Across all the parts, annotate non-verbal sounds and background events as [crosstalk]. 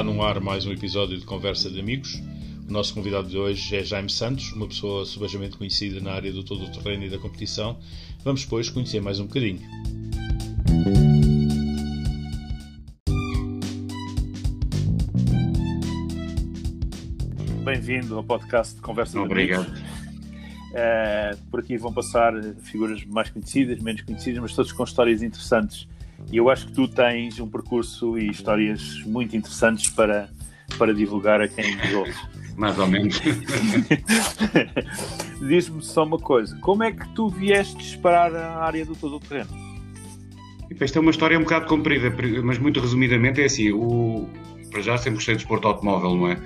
está no ar mais um episódio de Conversa de Amigos. O nosso convidado de hoje é Jaime Santos, uma pessoa subejamente conhecida na área do todo o terreno e da competição. Vamos, pois, conhecer mais um bocadinho. Bem-vindo ao podcast de Conversa de Obrigado. Amigos. Uh, por aqui vão passar figuras mais conhecidas, menos conhecidas, mas todos com histórias interessantes e eu acho que tu tens um percurso e histórias muito interessantes para, para divulgar a quem nos ouve. Mais ou menos. [laughs] Diz-me só uma coisa: como é que tu vieste disparar a área do todo o terreno? Isto é uma história um bocado comprida, mas muito resumidamente é assim: o, para já sempre gostei de esporte automóvel, não é?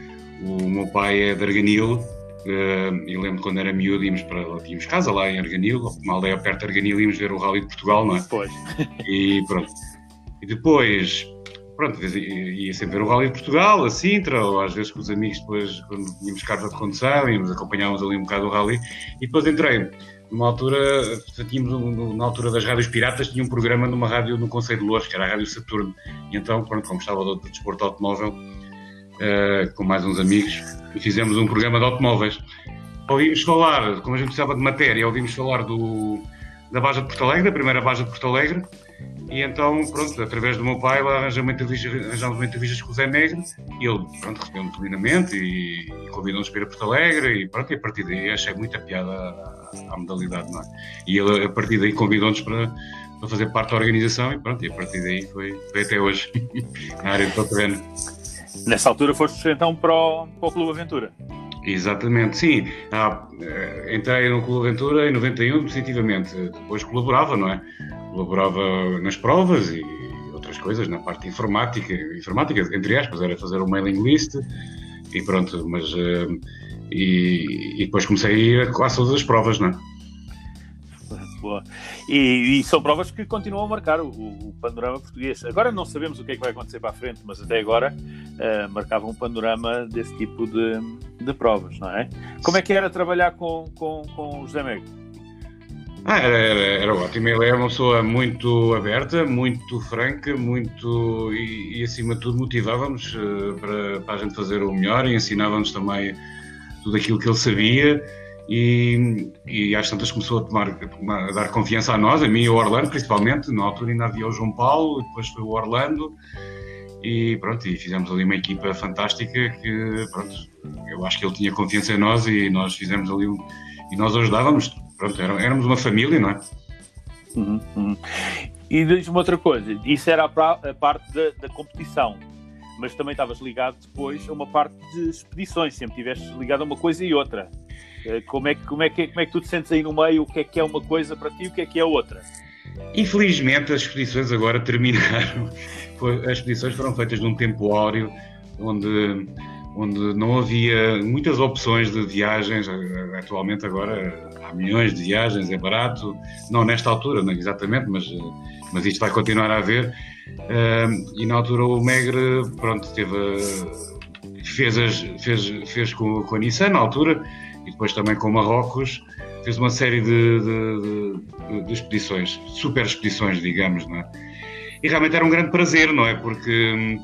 O meu pai é de Arganil, Uh, eu lembro quando era miúdo, íamos para tínhamos casa lá em Arganil, uma aldeia perto de Arganil, íamos ver o Rally de Portugal, não é? Pois. [laughs] E pronto. E depois, pronto, ia sempre ver o Rally de Portugal, a Sintra, ou às vezes com os amigos, depois, quando tínhamos carta de condução, íamos, acompanhávamos ali um bocado o Rally. E depois entrei, numa altura, tínhamos, na altura das rádios piratas, tinha um programa numa rádio no Conselho de Louros, que era a Rádio Saturno. E então, pronto, como estava do desporto automóvel, uh, com mais uns amigos, e fizemos um programa de automóveis. Ouvimos falar, como a gente precisava de matéria, ouvimos falar do, da Baja de Porto Alegre, da primeira Baja de Porto Alegre, e então, pronto, através do meu pai, lá arranjamos uma entrevista, arranjamos uma entrevista com o Zé Negro, e ele, pronto, recebeu-me plenamente e, e convidou-nos para ir a Porto Alegre, e pronto, e a partir daí achei muita piada à, à modalidade, não é? E ele, a partir daí, convidou-nos para, para fazer parte da organização, e pronto, e a partir daí foi, foi até hoje, [laughs] na área de terreno. Nessa altura foste então para o, para o Clube Aventura? Exatamente, sim. Ah, entrei no Clube Aventura em 91, definitivamente. Depois colaborava, não é? Colaborava nas provas e outras coisas, na parte informática, informática, entre aspas, era fazer o mailing list e pronto, mas. Uh, e, e, depois comecei a ir a quase todas as provas, não é? E, e, são provas que continuam a marcar o, o, panorama português. Agora não sabemos o que é que vai acontecer para a frente, mas até agora uh, marcavam um panorama desse tipo de, de, provas, não é? Como é que era trabalhar com, com, com o José Mego? Ah, era, era, era, ótimo. Ele é uma pessoa muito aberta, muito franca, muito e, e acima de tudo motivávamos uh, para, para a gente fazer o melhor e ensinávamos também tudo aquilo que ele sabia e, e às tantas começou a, tomar, a dar confiança a nós, a mim e ao Orlando principalmente, na altura ainda havia o João Paulo, depois foi o Orlando e pronto, e fizemos ali uma equipa fantástica que pronto, eu acho que ele tinha confiança em nós e nós fizemos ali um, e nós ajudávamos, pronto, éramos uma família, não é? Uhum, uhum. E diz-me outra coisa, isso era a, parte da, da competição, mas também estavas ligado depois a uma parte de expedições, sempre estiveste ligado a uma coisa e outra. Eh, como é, que, como, é que, como é que tu te sentes aí no meio? O que é que é uma coisa para ti e o que é que é outra? Infelizmente as expedições agora [laughs] terminaram. As expedições foram feitas num tempo áureo onde, onde não havia muitas opções de viagens. Atualmente agora há milhões de viagens, é barato. Não nesta altura, não exatamente, mas, mas isto vai continuar a haver. E na altura o Megre pronto, teve, fez, as, fez, fez com, com a Nissan na altura e depois também com Marrocos, fez uma série de, de, de, de expedições, super expedições, digamos, não é? E realmente era um grande prazer, não é? Porque hum,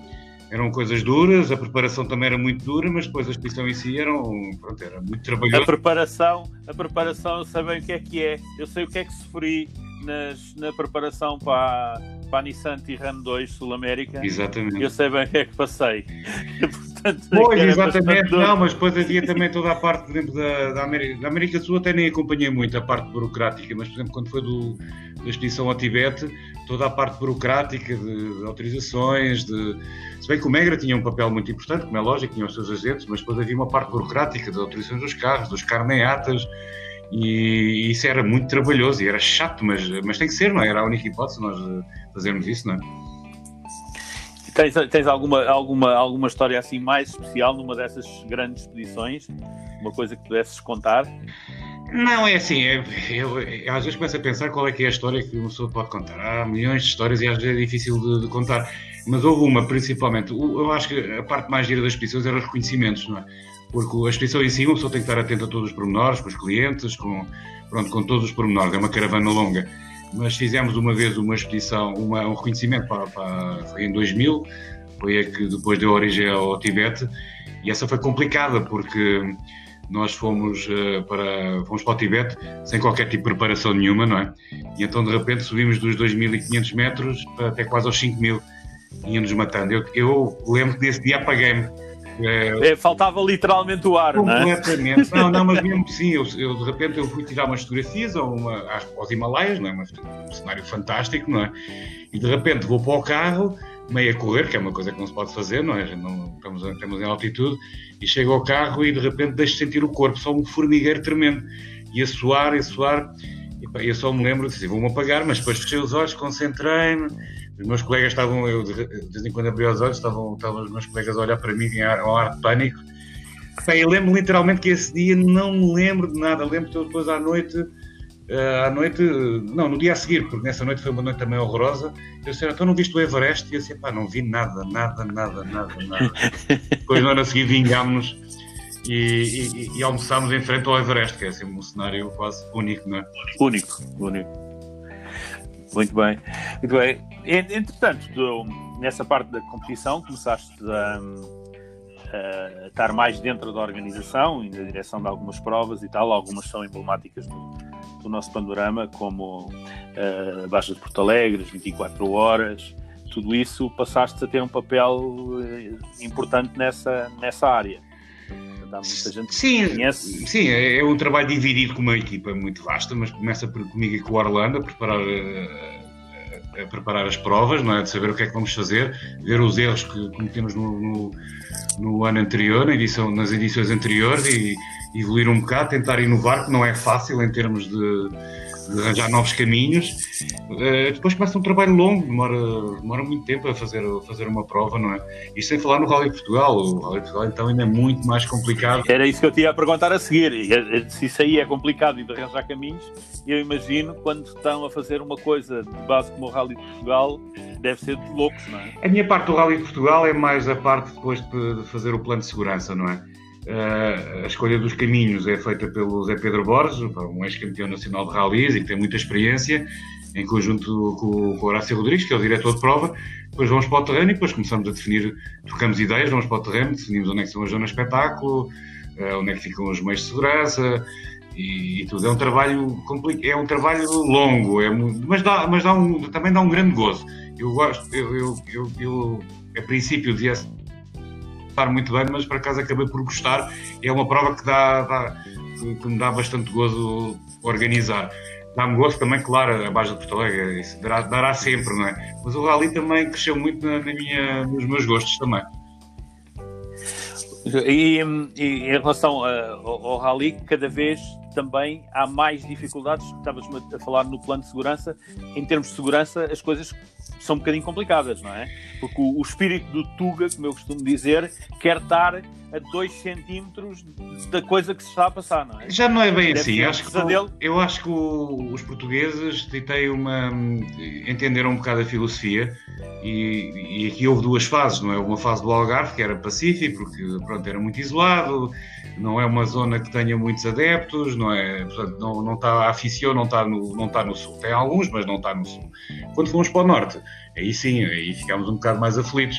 eram coisas duras, a preparação também era muito dura, mas depois a expedição em si era, um, pronto, era muito trabalhoso. A preparação, a preparação, eu sei bem o que é que é, eu sei o que é que sofri nas, na preparação para, para a Nissan Tiran 2 Sul América. Exatamente. Eu sei bem o que é que passei. [laughs] Portanto, pois, exatamente, não, mas depois havia também toda a parte, por exemplo, da, da, América, da América do Sul, até nem acompanhei muito a parte burocrática, mas, por exemplo, quando foi do, da expedição ao Tibete, toda a parte burocrática de, de, autorizações, de... Se bem que o Megra tinha um papel muito importante, como é lógico, tinha os seus agentes, mas depois havia uma parte burocrática das autorizações dos carros, dos carneatas, e isso era muito trabalhoso e era chato, mas, mas tem que ser, não é? Era a única hipótese nós fazermos isso, não é? Tens, tens alguma, alguma, alguma história assim mais especial numa dessas grandes expedições? Uma coisa que pudesses contar? Não, é assim, é, eu, eu, às vezes começo a pensar qual é que é a história que uma pessoa pode contar. Há milhões de histórias e às vezes é difícil de, de contar, mas houve uma principalmente. Eu acho que a parte mais gira das expedições era os reconhecimentos, não é? Porque a expedição em si, uma pessoa tem que estar atenta a todos os pormenores, com os clientes, com, pronto, com todos os pormenores, é uma caravana longa. Mas fizemos uma vez uma expedição, uma, um reconhecimento para, para, foi em 2000, foi a que depois deu origem ao Tibete, e essa foi complicada, porque nós fomos, uh, para, fomos para o Tibete sem qualquer tipo de preparação nenhuma, não é? E então de repente subimos dos 2.500 metros até quase aos 5.000 ia-nos matando. Eu, eu lembro que nesse dia apaguei-me. É, faltava literalmente o ar, não é? Completamente. [laughs] Não, não, mas mesmo sim, eu, eu, de repente eu fui tirar umas fotografias a uma, aos Himalaias, não é? um cenário fantástico, não é? E de repente vou para o carro, meio a correr, que é uma coisa que não se pode fazer, não é? Não, estamos, estamos em altitude, e chego ao carro e de repente deixo sentir o corpo, só um formigueiro tremendo. E a suar, e a suar, e eu só me lembro, disse, vou-me apagar, mas depois fechei os olhos, concentrei-me, os meus colegas estavam, eu de vez em quando abri os olhos, estavam, estavam os meus colegas a olhar para mim em ar, um ar de pânico. eu lembro literalmente que esse dia não me lembro de nada. Lembro que depois à noite, uh, à noite, não, no dia a seguir, porque nessa noite foi uma noite também horrorosa. Eu disse, então não viste o Everest? E eu disse, pá, não vi nada, nada, nada, nada, nada. [laughs] depois no ano a seguir vingámos-nos e, e, e, almoçámos em frente ao Everest, que é assim um cenário quase único, não é? Único, único. Muito bem. Muito bem. Entretanto, tu, nessa parte da competição, começaste a, a, estar mais dentro da organização e na direção de algumas provas e tal. Algumas são emblemáticas do, do nosso panorama, como a Baixa de Porto Alegre, 24 horas. Tudo isso passaste a ter um papel eh, importante nessa, nessa área há muita gente sim, que conhece. Sim, é, é um trabalho dividido com uma equipa muito vasta, mas começa por, comigo e com o Orlando a preparar, a, eh, a, preparar as provas, não é? de saber o que é que vamos fazer, ver os erros que cometemos no, no, no ano anterior, na edição, nas edições anteriores e evoluir um bocado, tentar inovar, que não é fácil em termos de de arranjar novos caminhos. Uh, depois começa um trabalho longo, demora, demora muito tempo a fazer, a fazer uma prova, não é? E sem falar no Rally Portugal, o Rally Portugal então ainda é muito mais complicado. Era isso que eu tinha a perguntar a seguir. Se isso aí é complicado e de arranjar caminhos, eu imagino quando estão a fazer uma coisa de base como o Rally Portugal, deve ser de loucos, não é? A minha parte do Rally Portugal é mais a parte depois de fazer o plano de segurança, não é? Uh, a escolha dos caminhos é feita pelo Zé Pedro Borges, um ex-campeão nacional de rallies e que tem muita experiência, em conjunto com, com o Horácio Rodrigues, que é o diretor de prova. Depois vamos para o terreno e depois começamos a definir, trocamos ideias, vamos para o terreno, definimos onde é que são as zonas de espetáculo, uh, onde é que ficam os meios de segurança e, e tudo. É um trabalho é um trabalho longo, é mas, dá, mas dá um, também dá um grande gozo. Eu gosto, eu, eu, eu, eu a princípio dizia estar muito bem, mas por acaso acabei por gostar. É uma prova que, dá, dá que me dá bastante gozo organizar. Dá-me gosto também, claro, a Baixa de Porto Alegre, isso dará, dará, sempre, não é? Mas o Rally também cresceu muito na, na minha, nos meus gostos também. E, e, em relação ao, ao Rally, cada vez também há mais dificuldades. Estavas a falar no plano de segurança. Em termos de segurança, as coisas são um bocadinho complicadas, não é? Porque o, o espírito do Tuga, como eu costumo dizer, quer estar a 2 centímetros da coisa que se está a passar, não é? Já não é bem Deve assim. Acho que, eu acho que o, os portugueses têm uma, entenderam um bocado a filosofia e, e, aqui houve duas fases, não é? Uma fase do Algarve, que era pacífico, porque pronto, era muito isolado, não é uma zona que tenha muitos adeptos, não é? Portanto, não, não está, a afição não está, no, não está no sul. Tem alguns, mas não está no sul. Quando fomos para o norte, aí sim, aí ficámos um bocado mais aflitos.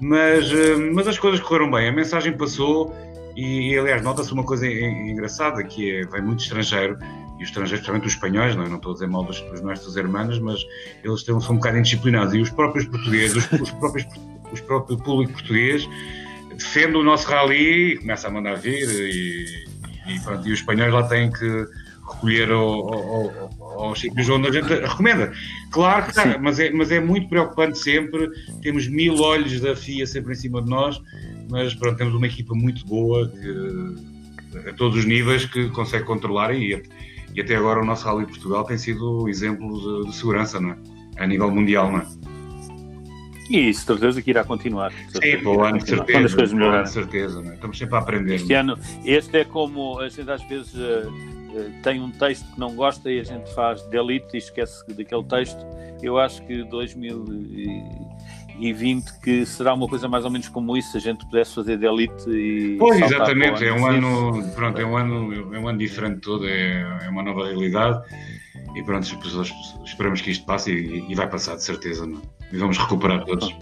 Mas, eh, mas as coisas correram bem, a mensagem passou e, aliás, nota-se uma coisa engraçada, que é, vem muito estrangeiro, e os estrangeiros, principalmente os espanhóis, não, é? não estou a dizer mal dos, nossos irmãos, mas eles têm, são um bocado indisciplinados, e os próprios portugueses, os, os próprios, os próprios público português, defende o nosso rally começa a mandar vir, e, e, pronto, e os espanhóis lá têm que recolher aos sítios onde a gente recomenda. Claro que está, mas é, mas é muito preocupante sempre. Temos mil olhos da FIA sempre em cima de nós, mas pronto, temos uma equipa muito boa que, a todos os níveis que consegue controlar e, e até agora o nosso Rally Portugal tem sido exemplo de, de segurança, não é? A nível mundial, não é? E isso, certeza que irá continuar. Sim, para o ano, de certeza. Quando as coisas melhorarem. certeza, é? estamos sempre a aprender. Este ano, este é como a gente às vezes uh, tem um texto que não gosta e a gente faz delete e esquece daquele texto. Eu acho que 2020 que será uma coisa mais ou menos como isso, se a gente pudesse fazer delete e. Pois, exatamente, é um ano, pronto, é um ano, é um ano diferente todo, é, é uma nova realidade e pronto, esperamos que isto passe e, e vai passar de certeza, não? É? e vamos recuperar todos.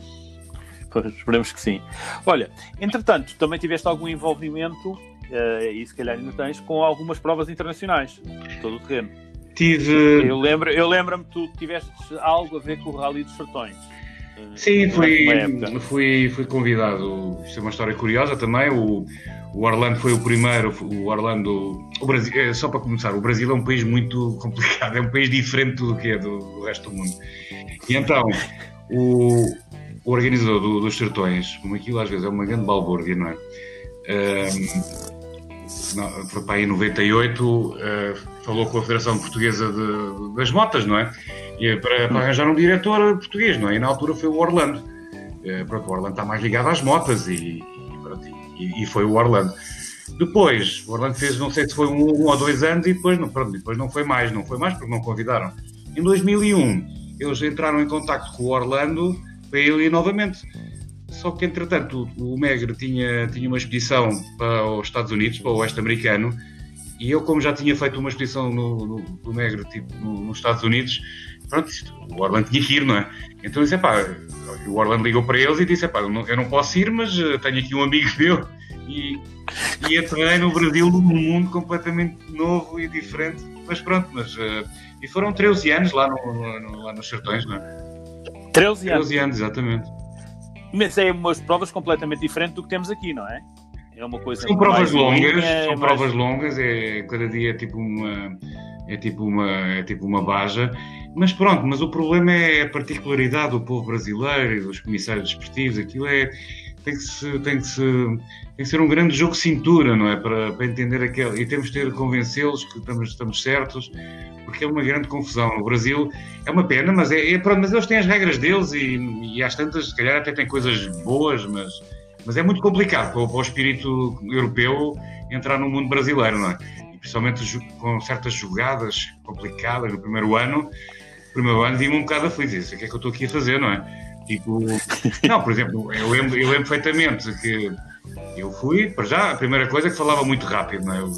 [laughs] Esperemos que sim. Olha, entretanto, também tiveste algum envolvimento, uh, e se calhar ainda tens, com algumas provas internacionais, todo o terreno. Tive. Eu lembro-me eu lembro que tu tiveste algo a ver com o Rally dos Sertões. Eh, sim, fui, fui, fui convidado. Isto é uma história curiosa também. O, o Orlando foi o primeiro. O Orlando. O Brasil, é, só para começar, o Brasil é um país muito [laughs] complicado, é um país diferente do que é do, do resto do mundo. E então, o, o organizador do, dos Sertões, como aquilo às vezes é uma grande balbúrdia, não é? Um, foi para aí em 98, uh, falou com a Federação Portuguesa de, das Motas, não é? E, para, para, arranjar um diretor português, não é? E na altura foi o Orlando. Uh, pronto, o Orlando está mais ligado às motas e, e, foi o Orlando. Depois, o Orlando fez, não sei se foi um, um ou dois anos e depois não, pronto, depois não foi mais, não foi mais porque não convidaram. Em 2001, eles entraram em contato com o Orlando para ele ir novamente. Só que, entretanto, o, o Megre tinha, tinha uma expedição para os Estados Unidos, para o Oeste Americano, e eu, como já tinha feito uma expedição no, no, no Megre, tipo, no, nos Estados Unidos, pronto, o Orlando tinha que ir, não é? Então disse, pá, o Orlando ligou para eles e disse, pá, eu não posso ir, mas eh, tenho aqui um amigo [laughs] meu e, e aterrei no Brasil num mundo completamente novo e diferente, mas pronto, mas... Uh, e foram 13 anos lá, no, no, lá nos Sertões, não é? 13 anos. 13 anos, exatamente. Mas é umas provas completamente diferentes do que temos aqui, não é? É uma coisa São provas longas, linha, são mais... provas longas, é, cada dia é tipo uma é tipo uma é tipo uma baja, mas pronto, mas o problema é a particularidade do povo brasileiro e dos comissários desportivos, aquilo é tem que, se, tem, que se, tem que ser um grande jogo de cintura, não é? Para, para entender aquele. E temos de ter convencê-los que estamos, estamos certos, porque é uma grande confusão. No Brasil é uma pena, mas, é, é mas eles têm as regras deles e, e às tantas, se calhar, até têm coisas boas, mas, mas é muito complicado para, para o espírito europeu entrar no mundo brasileiro, não é? E principalmente com certas jogadas complicadas no primeiro ano. Primeiro ano vi-me um bocado aflito. Isso, o que é que eu estou aqui a fazer, não é? Tipo, não, por exemplo, eu lembro, eu lembro perfeitamente que eu fui, para já, a primeira coisa é que falava muito rápido, não é? Eu,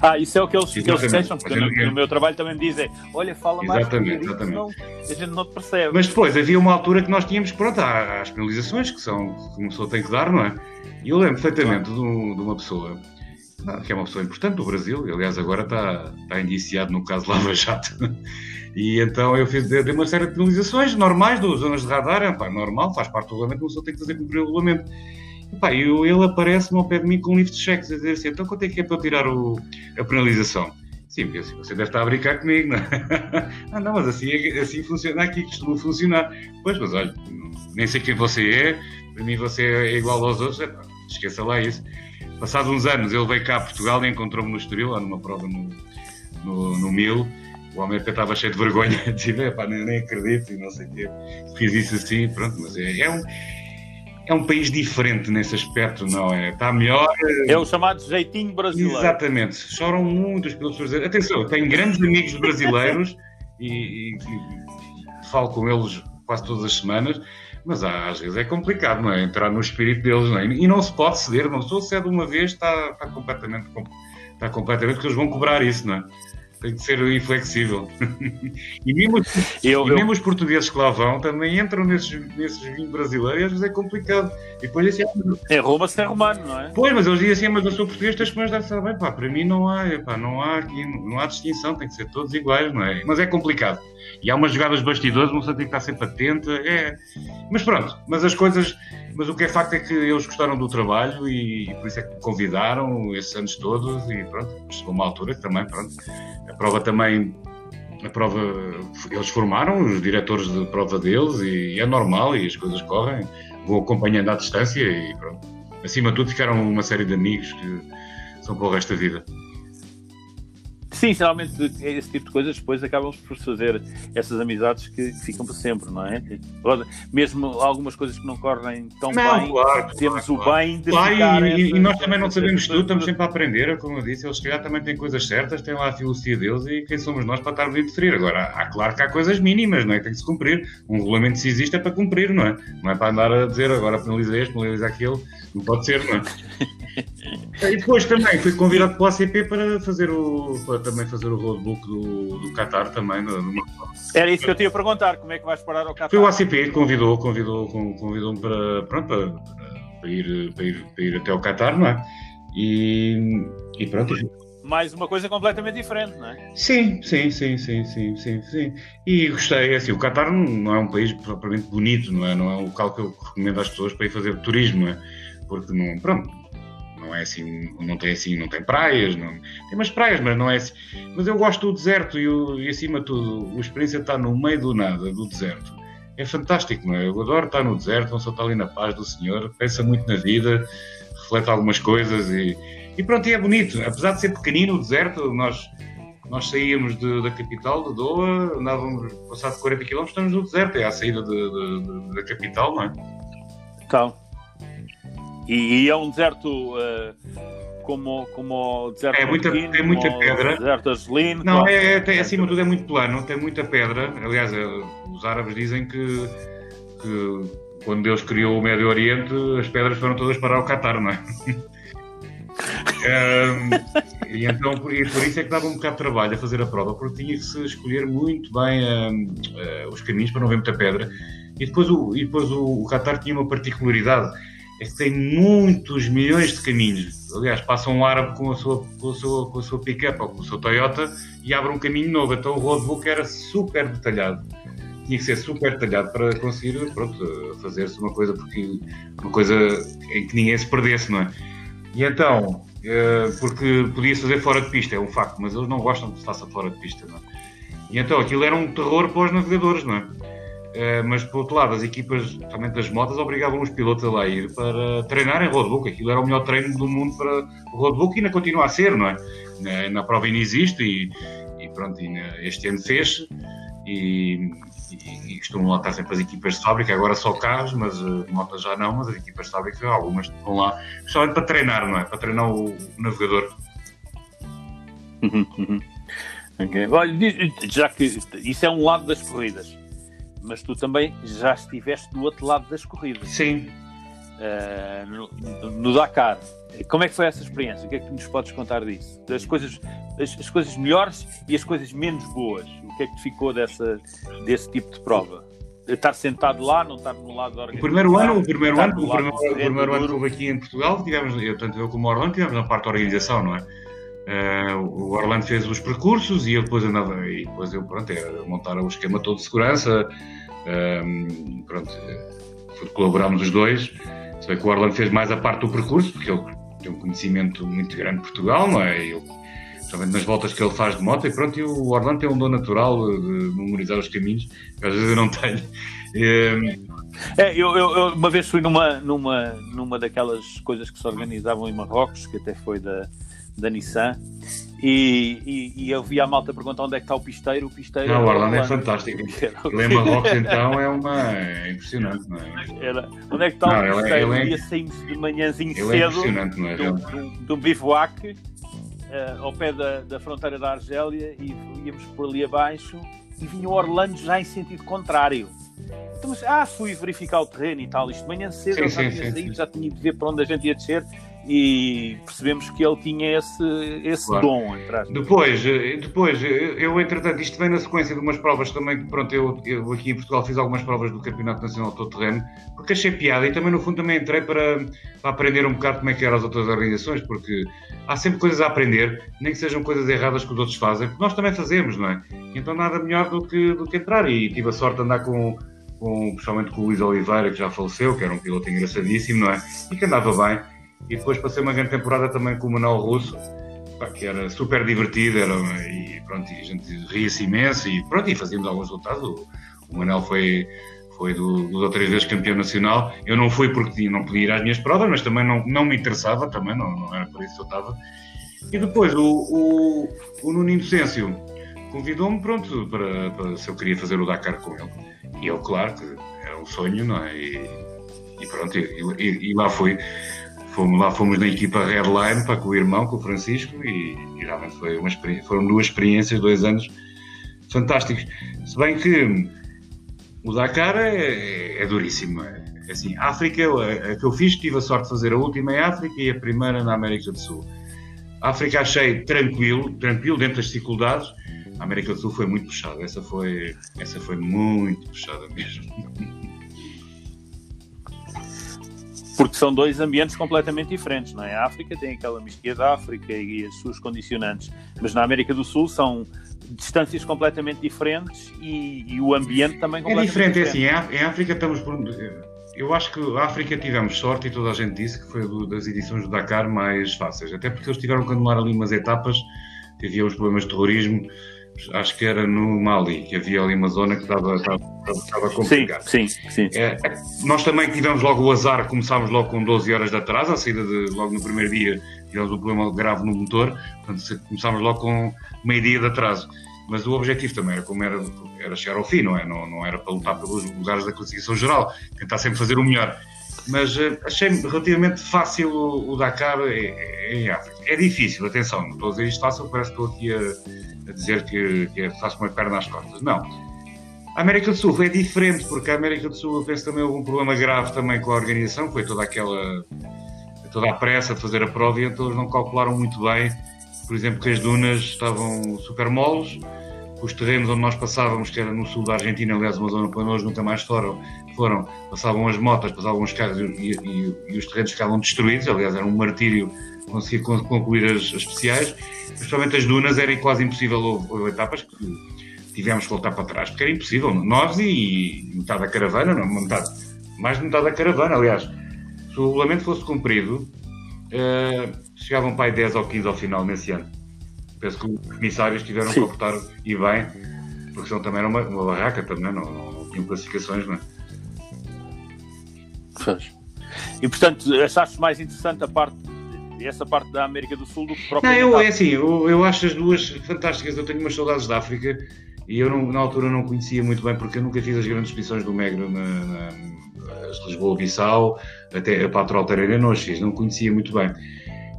ah, isso é o que eles, que eles porque no, no, meu trabalho também me dizem, olha, fala mais exatamente, exatamente. Senão a gente não percebe. Mas depois havia uma altura que nós tínhamos, pronto, as penalizações que são que uma pessoa tem que dar, não é? E eu lembro perfeitamente de, um, de, uma pessoa, que é uma pessoa importante do Brasil, aliás agora está, está indiciado no caso Lava Jato, e então eu fiz de, de uma série de penalizações normais das zonas de radar, é, pá, normal, faz parte do regulamento, uma pessoa tem que fazer cumprir o regulamento. E, pá, eu, ele aparece-me ao pé de mim com um livro de cheques a dizer assim, então quanto é que é para eu tirar o, a penalização? Sim, porque assim, você deve estar a brincar comigo, não é? [laughs] ah, não, mas assim, é assim funciona aqui, costuma funcionar. Pois, mas olha, nem sei quem você é, para mim você é igual aos outros, é, pá, esqueça lá isso. Passados uns anos, ele veio cá a Portugal e encontrou-me no Estoril, lá numa prova no, no, no Mil, o homem até estava cheio de vergonha, dizia, pá, nem, nem acredito e não sei o quê. Fiz isso assim, pronto, mas é, é, um, é um país diferente nesse aspecto, não é? Está melhor. É o chamado jeitinho brasileiro. Exatamente. Choram muito os pilotos brasileiros. Atenção, tenho grandes amigos brasileiros e, e, e, falo com eles quase todas as semanas, mas às vezes é complicado, não é? Entrar no espírito deles, não é? E não se pode ceder, não se cede uma vez, está, está completamente. Está completamente, porque eles vão cobrar isso, não é? Tem que ser inflexível. [laughs] e mesmo, eu, e mesmo eu... os portugueses que lá vão também entram nesses, nesses vinhos brasileiros e às vezes é complicado. E depois assim, é Roma se é romano, não é? Pois, mas eles dizem assim, mas eu sou português, tens que me ajudar. Bem, pá, para mim não há, pá, não há aqui, não há distinção, tem que ser todos iguais, não é? Mas é complicado. E há umas jogadas bastidores, uma pessoa tem que estar sempre atenta. É... Mas pronto, mas as coisas. Mas o que é facto é que eles gostaram do trabalho e, e por isso é que me convidaram esses anos todos e pronto, chegou uma altura que também, pronto. A prova também. A prova, eles formaram os diretores de prova deles e, e é normal e as coisas correm. Vou acompanhando à distância e pronto. Acima de tudo, ficaram uma série de amigos que são para o resto da vida. Sim, geralmente esse tipo de coisas depois acabam por fazer essas amizades que ficam para sempre, não é? Mesmo algumas coisas que não correm tão não, bem, claro, temos claro, o claro. bem de claro, ficar e, e, nós também não sabemos tudo, estamos sempre a aprender, como eu disse, eles se calhar também têm coisas certas, têm lá a filosofia deles e quem somos nós para estar a interferir. Agora, há claro que há coisas mínimas, não é? Tem que se cumprir. Um regulamento se existe é para cumprir, não é? Não é para andar a dizer agora penaliza este, penaliza aquele, não pode ser, não é? [laughs] E depois também fui convidado pelo ACP para fazer o para também fazer o roadbook do, do Qatar também. Numa... Era isso que eu tinha a perguntar, como é que vais parar ao Qatar? Foi o ACP convidou, convidou, convidou-me para, pronto, para, para, ir, para, ir, para ir até ao Qatar, não é? E, e pronto. Mais uma coisa completamente diferente, não é? Sim, sim, sim, sim, sim, sim, sim. E gostei, é assim, o Qatar não, não é um país propriamente bonito, não é? Não é um local que eu recomendo às pessoas para ir fazer turismo, não é? Porque não, pronto, não é assim, não tem assim, não tem praias, não, tem umas praias, mas não é assim. Mas eu gosto do deserto e, e acima de tudo, a experiência está no meio do nada, do deserto. É fantástico, não é? Eu adoro estar no deserto, não só está ali na paz do Senhor, pensa muito na vida, reflete algumas coisas e, e pronto, e é bonito. Apesar de ser pequenino o deserto, nós, nós saíamos de, da capital, de Doha, andávamos, passado 40 km, estamos no deserto, é a saída de, de, da capital, não é? Então. E, e é um deserto uh, como, como o deserto é muita, tem muita pedra. deserto. Não, é, é, acima de tudo é muito plano, tem muita pedra. Aliás, é, os árabes dizem que, que quando Deus criou o Médio Oriente, as pedras foram todas para o Catar, não é? um, [laughs] e então por, e por, isso é que dava um bocado de trabalho a fazer a prova, porque tinha que se escolher muito bem um, uh, eh, os caminhos para não ver muita pedra. E depois o, e depois o, o Qatar tinha uma particularidade é que tem muitos milhões de caminhos. Aliás, passa um árabe com a sua, com a sua, com a sua pick-up ou com o seu Toyota e abre um caminho novo. Então o roadbook era super detalhado. Tinha que ser super detalhado para conseguir fazer-se uma coisa, porque, uma coisa em que ninguém se perdesse, não é? E então, eh, porque podia-se fazer fora de pista, é um facto, mas eles não gostam que se faça fora de pista, não é? E então aquilo era um terror para os navegadores, não é? Uh, mas por outro lado, as equipas, também das motas, obrigavam os pilotos a lá ir para treinar em roadbook. Aquilo era o melhor treino do mundo para roadbook e ainda continua a ser, não é? Na, na prova ainda existe e, e pronto, e este ano fez e, e, e costumam lá estar sempre as equipas de fábrica, agora só carros, mas uh, motas já não, mas as equipas de fábrica, algumas estão lá, justamente para treinar, não é? Para treinar o, o navegador. Uhum, uhum. Okay. Olha, já que isso é um lado das corridas mas tu também já estiveste do outro lado das corridas. Sim. Uh, no, no, Dakar. Como é que foi essa experiência? O que é que tu nos podes contar disso? Das coisas, as, as, coisas melhores e as coisas menos boas. O que é que te ficou dessa, desse tipo de prova? Estar sentado lá, não estar no lado da organização. O primeiro ano, o primeiro ano, o primeiro, o primeiro ano que houve aqui em Portugal, tivemos, eu, tanto eu como o Orlando, tivemos na parte da organização, não é? Uh, o Orlando fez os percursos e eu depois andava e depois eu pronto era montar o esquema todo de segurança. Uh, pronto colaborámos os dois. Sei que o Orlando fez mais a parte do percurso porque ele tem um conhecimento muito grande de Portugal não é? Principalmente nas voltas que ele faz de moto e pronto e o Orlando tem um dom natural de memorizar os caminhos que às vezes eu não tenho. Uh, é, eu, eu, eu, uma vez fui numa, numa, numa daquelas coisas que se organizavam em Marrocos, que até foi da, da Nissan e, e, e, eu vi a malta perguntar onde é que está o pisteiro. O pisteiro não, o Orlando é fantástico. [laughs] Lema Rocks então é uma. É impressionante, não é? Era, onde é que está não, o pisteiro? Ele, ele é... saímos de manhãzinho ele cedo é impressionante, não é? do, do, do bivouac uh, ao pé da, da fronteira da Argélia e íamos por ali abaixo e vinha o Orlando já em sentido contrário. Então, mas, ah, fui verificar o terreno e tal. Isto de manhã cedo sim, já tinha saído, já tinha de ver para onde a gente ia descer e percebemos que ele tinha esse, esse claro. dom. Depois, eh, depois, eh, eu entretanto, isto vem na sequência de umas provas também, pronto, eu, eu aqui em Portugal fiz algumas provas do Campeonato Nacional de Todo Terreno, porque achei piada e também no fundo também entrei para, para aprender um bocado como é que eram as outras organizações, porque há sempre coisas a aprender, nem que sejam coisas erradas que os outros fazem, porque nós também fazemos, não é? Então nada melhor do que, do que entrar e tive a sorte de andar com com, principalmente com o Luís Oliveira, que já faleceu, que era um piloto engraçadíssimo, não é? E que andava bem. E depois passei uma grande temporada também com o Manuel Russo, que era super divertido, era, e pronto, e a gente ria-se imenso, e pronto, e fazíamos alguns resultados. O, o Manuel foi, foi do, do três vezes campeão nacional. Eu não fui porque não podia ir às minhas provas, mas também não, não me interessava, também não, não era por isso que eu estava. E depois o, o, o Nuno Inocêncio convidou-me, pronto, para, para, se eu queria fazer o Dakar com ele. E eu, claro, que era um sonho, não é? E, e pronto, e, e, e lá fui fomos lá, fomos na equipa Redline para com o irmão, com o Francisco, e, e realmente foi uma foram duas experiências, dois anos fantásticos. Se bem que o Dakar é, é duríssimo, é, É assim, África, a, a que eu fiz, tive a sorte de fazer a última em África e a primeira na América do Sul. A África achei tranquilo, tranquilo dentro das dificuldades. A América do Sul foi muito puxada, essa foi, essa foi muito puxada mesmo. Porque são dois ambientes completamente diferentes, não é? A África tem aquela mistura da África e as suas condicionantes, mas na América do Sul são distâncias completamente diferentes e, e o ambiente também completamente é diferente. É assim, em África estamos por... Eu acho que a África tivemos sorte e toda a gente disse que foi das edições do Dakar mais fáceis, até porque eles tiveram que anular ali umas etapas, havia os problemas de terrorismo, acho que era no Mali, que havia ali uma zona que estava, estava, estava complicada. Sim, sim, sim. É, nós também tivemos logo o azar, começámos logo com 12 horas de atraso, a saída de, logo no primeiro dia tivemos um problema grave no motor, portanto começámos logo com meio dia de atraso. Mas o objetivo também era como era, era chegar ao fim, não é? Não, não era para lutar pelos lugares da classificação geral, tentar sempre fazer o melhor. Mas uh, achei relativamente fácil o, o Dakar em, em África. É difícil, atenção, não estou a dizer isto fácil, parece que estou aqui a a dizer que, que é, faço uma perna às costas. Não. A América do Sul é diferente, porque a América do Sul eu penso também houve um problema grave também com a organização, foi toda aquela toda a pressa de fazer a prova e então eles não calcularam muito bem, por exemplo, que as dunas estavam super moles, os terrenos onde nós passávamos, que era no sul da Argentina, aliás, uma zona para nós nunca mais foram, foram passavam as motas, passavam os carros e, e, e os terrenos ficavam destruídos, aliás, era um martírio conseguir concluir as, as especiais, principalmente as dunas, era quase impossível, houve, houve etapas que tivemos que voltar para trás, porque era impossível, nós e, metade da caravana, não, metade, mais de metade da caravana, aliás, se o regulamento fosse cumprido, uh, chegavam para aí 10 ou 15 ao final nesse ano. Penso que os comissários tiveram Sim. que optar e bem, porque senão também era uma, uma barraca, também não, não, não tinham classificações, não é? E portanto, achaste mais interessante a parte essa parte da América do Sul do que. Não, eu, é assim, eu, eu acho as duas fantásticas. Eu tenho umas saudades da África e eu não, na altura não conhecia muito bem porque eu nunca fiz as grandes expedições do Megro na, na Lisboa-Bissau, até a Patrol Tareira não as fiz, não conhecia muito bem.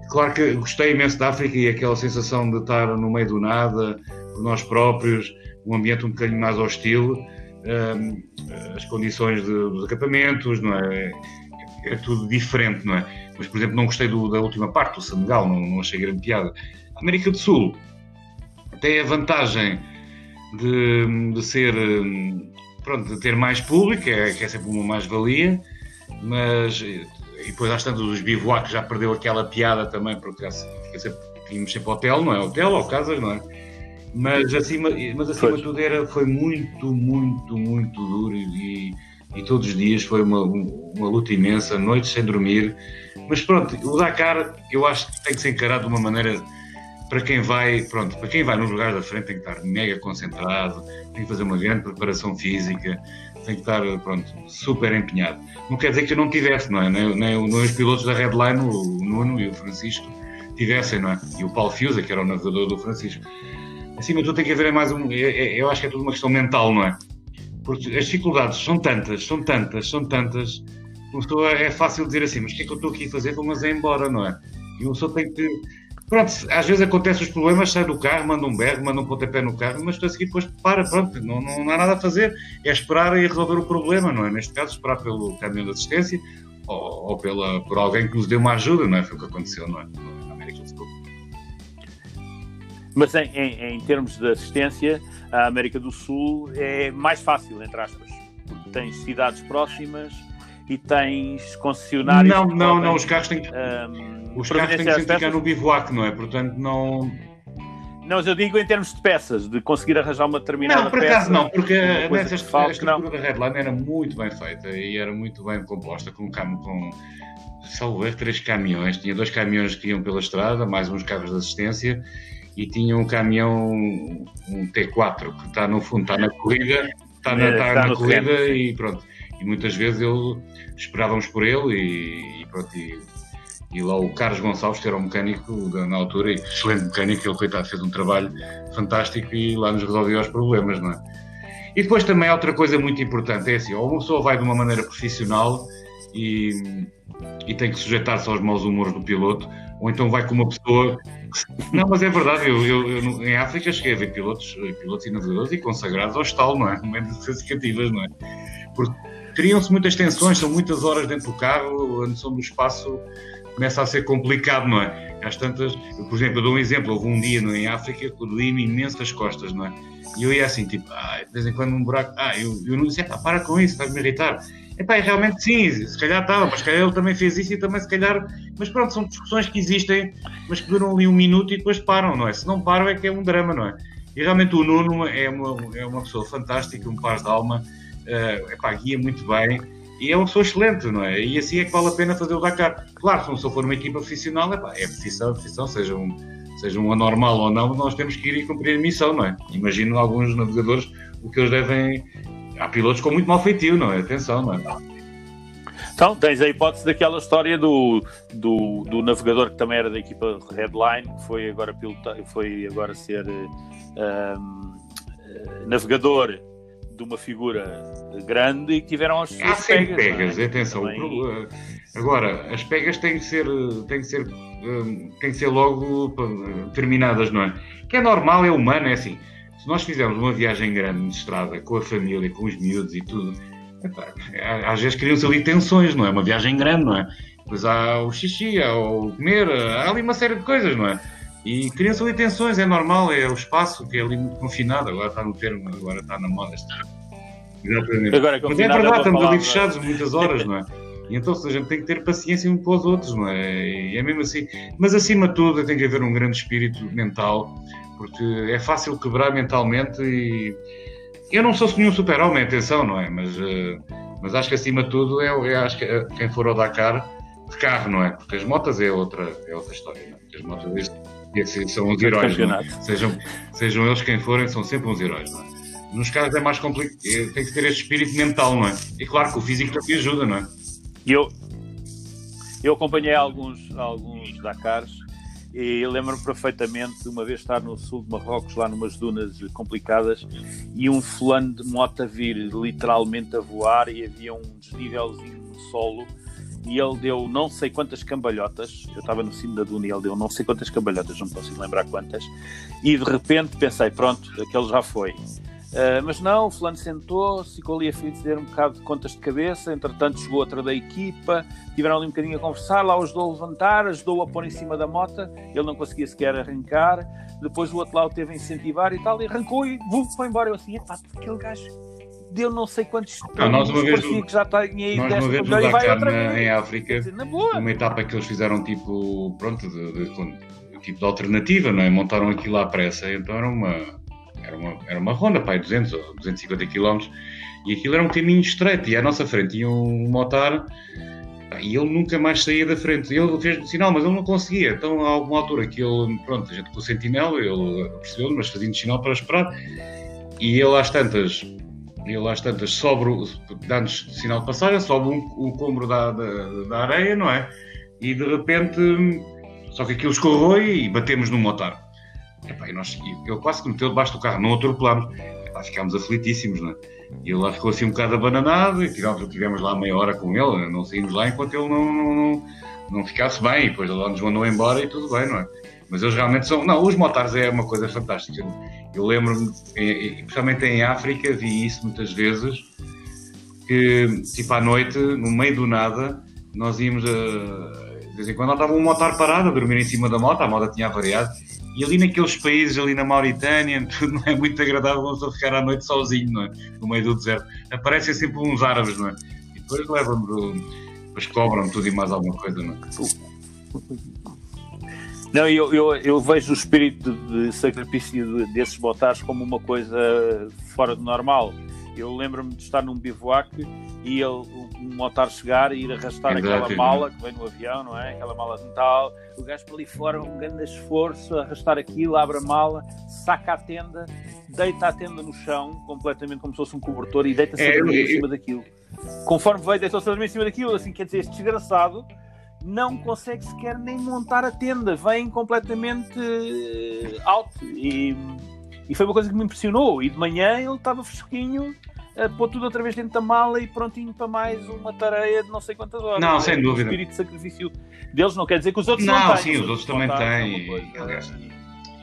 Claro que gostei imenso da África e aquela sensação de estar no meio do nada, por nós próprios, um ambiente um bocadinho mais hostil, um, as condições de, dos acampamentos, não é? É tudo diferente, não é? Mas por exemplo não gostei do, da última parte, do Senegal, não, não achei grande piada. A América do Sul tem a vantagem de, de ser, pronto, de ter mais público, é, que é sempre uma mais-valia, mas e depois às tantas os bivouacs já perdeu aquela piada também, porque já sempre, tínhamos sempre hotel, não é? Hotel ou casas, não é? Mas acima, mas acima de tudo era, foi muito, muito, muito duro e, e todos os dias foi uma, uma luta imensa, noites sem dormir, mas pronto, o Dakar eu acho que tem que ser encarado de uma maneira para quem vai, pronto, para quem vai nos lugares da frente tem que estar mega concentrado, tem que fazer uma grande preparação física, tem que estar, pronto, super empenhado. Não quer dizer que eu não tivesse, não é? Nem, nem, nem os pilotos da Redline, o Nuno e o Francisco, tivessem, não é? E o Paulo Fiusa, que era o navegador do Francisco. Acima de tudo tem que haver mais um, eu acho que é tudo uma questão mental, não é? Porque as dificuldades são tantas, são tantas, são tantas, uma pessoa é fácil dizer assim, mas o que é que eu estou aqui a fazer? Vamos é embora, não é? E uma pessoa tem que. Pronto, às vezes acontecem os problemas, sai do carro, manda um berro, manda um pontapé no carro, mas a seguir depois para, pronto, não, não, não, há nada a fazer. É esperar e resolver o problema, não é? Neste caso, esperar pelo caminhão de assistência ou, ou pela, por alguém que nos dê uma ajuda, não é? Foi o que aconteceu, não é? Na América do Sul. Mas em, em, em termos de assistência, a América do Sul é mais fácil, entre aspas, porque tens cidades próximas e tens concessionários. Não, não, podem, não, os carros têm que, um, os carros têm que ficar no bivouac, não é? Portanto, não. Não, mas eu digo em termos de peças, de conseguir arranjar uma determinada Não, por acaso peça, não, porque nessa falta, a estrutura da Redline era muito bem feita e era muito bem composta, com, com salvo erro, três caminhões. Tinha dois caminhões que iam pela estrada, mais uns carros de assistência e tinha um caminhão, um T4, que está no fundo, está na corrida, está na, é, está está na corrida tempo, e pronto e muitas vezes ele, esperávamos por ele e, e pronto, e, e, lá o Carlos Gonçalves, que era um mecânico da, na altura, e excelente mecânico, ele coitado fez um trabalho fantástico e lá nos resolveu os problemas, não é? E depois também há outra coisa muito importante, é assim, ou uma pessoa vai de uma maneira profissional e, e tem que sujeitar-se aos maus humores do piloto, ou então vai com uma pessoa. Não, mas é verdade, eu, eu, eu em África cheguei a ver pilotos, pilotos navegadores e consagrados ao estalo, não é? Momentos classificativas, não é? Porque criam-se muitas tensões, são muitas horas dentro do carro, a noção do espaço começa a ser complicado, não é? Às tantas, eu, por exemplo, eu dou um exemplo, houve um dia no, em África que doí-me imenso das costas, não é? E eu ia assim, tipo, ah, de vez em quando um buraco, ah, eu, eu não disse, para com isso, estás-me a irritar. Epá, realmente sim, se calhar estava, mas se calhar ele também fez isso e também se calhar. Mas pronto, são discussões que existem, mas que duram ali um minuto e depois param, não é? Se não param é que é um drama, não é? E realmente o Nuno é uma, é uma pessoa fantástica, um paz de alma, uh, epá, guia muito bem e é uma pessoa excelente, não é? E assim é que vale a pena fazer o Dakar. Claro, se não for uma equipa profissional, epá, é profissão, é profissão, seja um, seja um anormal ou não, nós temos que ir e cumprir a missão, não é? Imagino alguns navegadores o que eles devem. Há pilotos com muito mal feitio, não é? Atenção, não é? Então, tens a hipótese daquela história do, do, do, navegador que também era da equipa Redline, que foi agora, pilota, foi agora ser um, navegador de uma figura grande e tiveram as suas Há pegas. pegas é? atenção. Também... Agora, as pegas têm que ser, têm que ser, hum, têm que ser logo terminadas, não é? Que é normal, é humano, é assim. Se nós fizermos uma viagem grande de estrada com a família, com os miúdos e tudo, às vezes criam-se ali tensões, não é? Uma viagem grande, não é? Depois há o xixi, há o comer, há ali uma série de coisas, não é? E criam-se ali tensões, é normal, é o espaço que é ali muito confinado, agora está no termo, agora está na moda. Exatamente. Agora, Mas é verdade, estamos ali fechados muitas horas, não é? E então a gente tem que ter paciência uns para os outros, não é? E é mesmo assim. Mas acima de tudo tem que haver um grande espírito mental, porque é fácil quebrar mentalmente e eu não sou nenhum super-homem, atenção, não é? Mas, uh, mas acho que acima de tudo, é, é, acho que é, quem for ao Dakar de carro, não é? Porque as motas é outra, é outra história, não é? As motas é, são os heróis, é? sejam, sejam eles quem forem, são sempre uns heróis, não é? Nos carros é mais complicado, é, tem que ter este espírito mental, não é? E claro que o físico também ajuda, não é? Eu, eu acompanhei alguns, alguns Dakars e lembro-me perfeitamente de uma vez estar no sul de Marrocos, lá numas dunas complicadas, e um fulano de moto a vir literalmente a voar e havia um desnívelzinho no solo e ele deu não sei quantas cambalhotas. Eu estava no cimo da duna e ele deu não sei quantas cambalhotas, não consigo lembrar quantas. E de repente pensei: pronto, aquele já foi. Uh, mas não, o fulano sentou-se, ficou ali a fazer um bocado de contas de cabeça, entretanto chegou outra da equipa, tiveram ali um bocadinho a conversar, lá ajudou a levantar, ajudou a pôr em cima da moto, ele não conseguia sequer arrancar, depois o outro lá o teve a incentivar e tal, e arrancou e bum, foi embora. Eu assim, epá, aquele gajo deu não sei quantos não, nós uma vez do, que já está em nós uma vez no Dakar na, em África, dizer, uma etapa que eles fizeram tipo, pronto, de, de, de, tipo de alternativa, não é? Montaram aquilo à pressa, então era uma era uma, era uma ronda, pai, 200 ou 250 km, e aquilo era um caminho estreito, e à nossa frente tinha um motar, e ele nunca mais saía da frente. Ele fez sinal, mas ele não conseguia. Então, a alguma altura que ele, pronto, a gente com o sentinela, ele percebeu, mas fazia sinal para esperar, e ele às tantas, ele às tantas sobe, dá-nos sinal de passagem, sobe um, o combro da, da, da, areia, não é? E de repente, só que aquilo escorreu e batemos no motar. Epá, e nós, ele quase que meteu debaixo do carro, não atropelámos. Ficámos aflitíssimos, não é? E ele lá ficou assim um bocado abananado e tivemos, tivemos lá meia hora com ele, não saímos lá enquanto ele não, não, não, não ficasse bem. E depois ele lá nos mandou embora e tudo bem, não é? Mas eles realmente são. Não, os motares é uma coisa fantástica. Eu lembro-me, principalmente em África, vi isso muitas vezes, que tipo à noite, no meio do nada, nós íamos a. De vez em quando estava um motar parado a dormir em cima da moto, a moto tinha variado, e ali naqueles países, ali na Mauritânia, [laughs] tudo não é muito agradável vamos a ficar à noite sozinho, não é? No meio do deserto. Aparecem sempre uns árabes, não é? E depois levam-me, depois cobram tudo e mais alguma coisa, não é? Não, eu, eu, eu, vejo o espírito de sacrifício desses botares como uma coisa fora do normal. Eu lembro-me de estar num bivouac e ele, um motar chegar e ir arrastar aquela mala que vem no avião, não é? Aquela mala de metal. O gajo para ali fora, um grande esforço, arrastar aquilo, abre a mala, saca a tenda, deita a tenda no chão, completamente como se fosse um cobertor, e deita-se é, em cima daquilo. Conforme veio, deitou-se em cima daquilo, assim, quer dizer, este desgraçado não consegue sequer nem montar a tenda, vem completamente alto. E e foi uma coisa que me impressionou. E de manhã ele estava fresquinho, a pôr tudo outra vez dentro da mala e prontinho para mais uma tareia de não sei quantas horas. Não, sem dúvida. O espírito de sacrifício deles não quer dizer que os outros não, não sim, os outros também têm.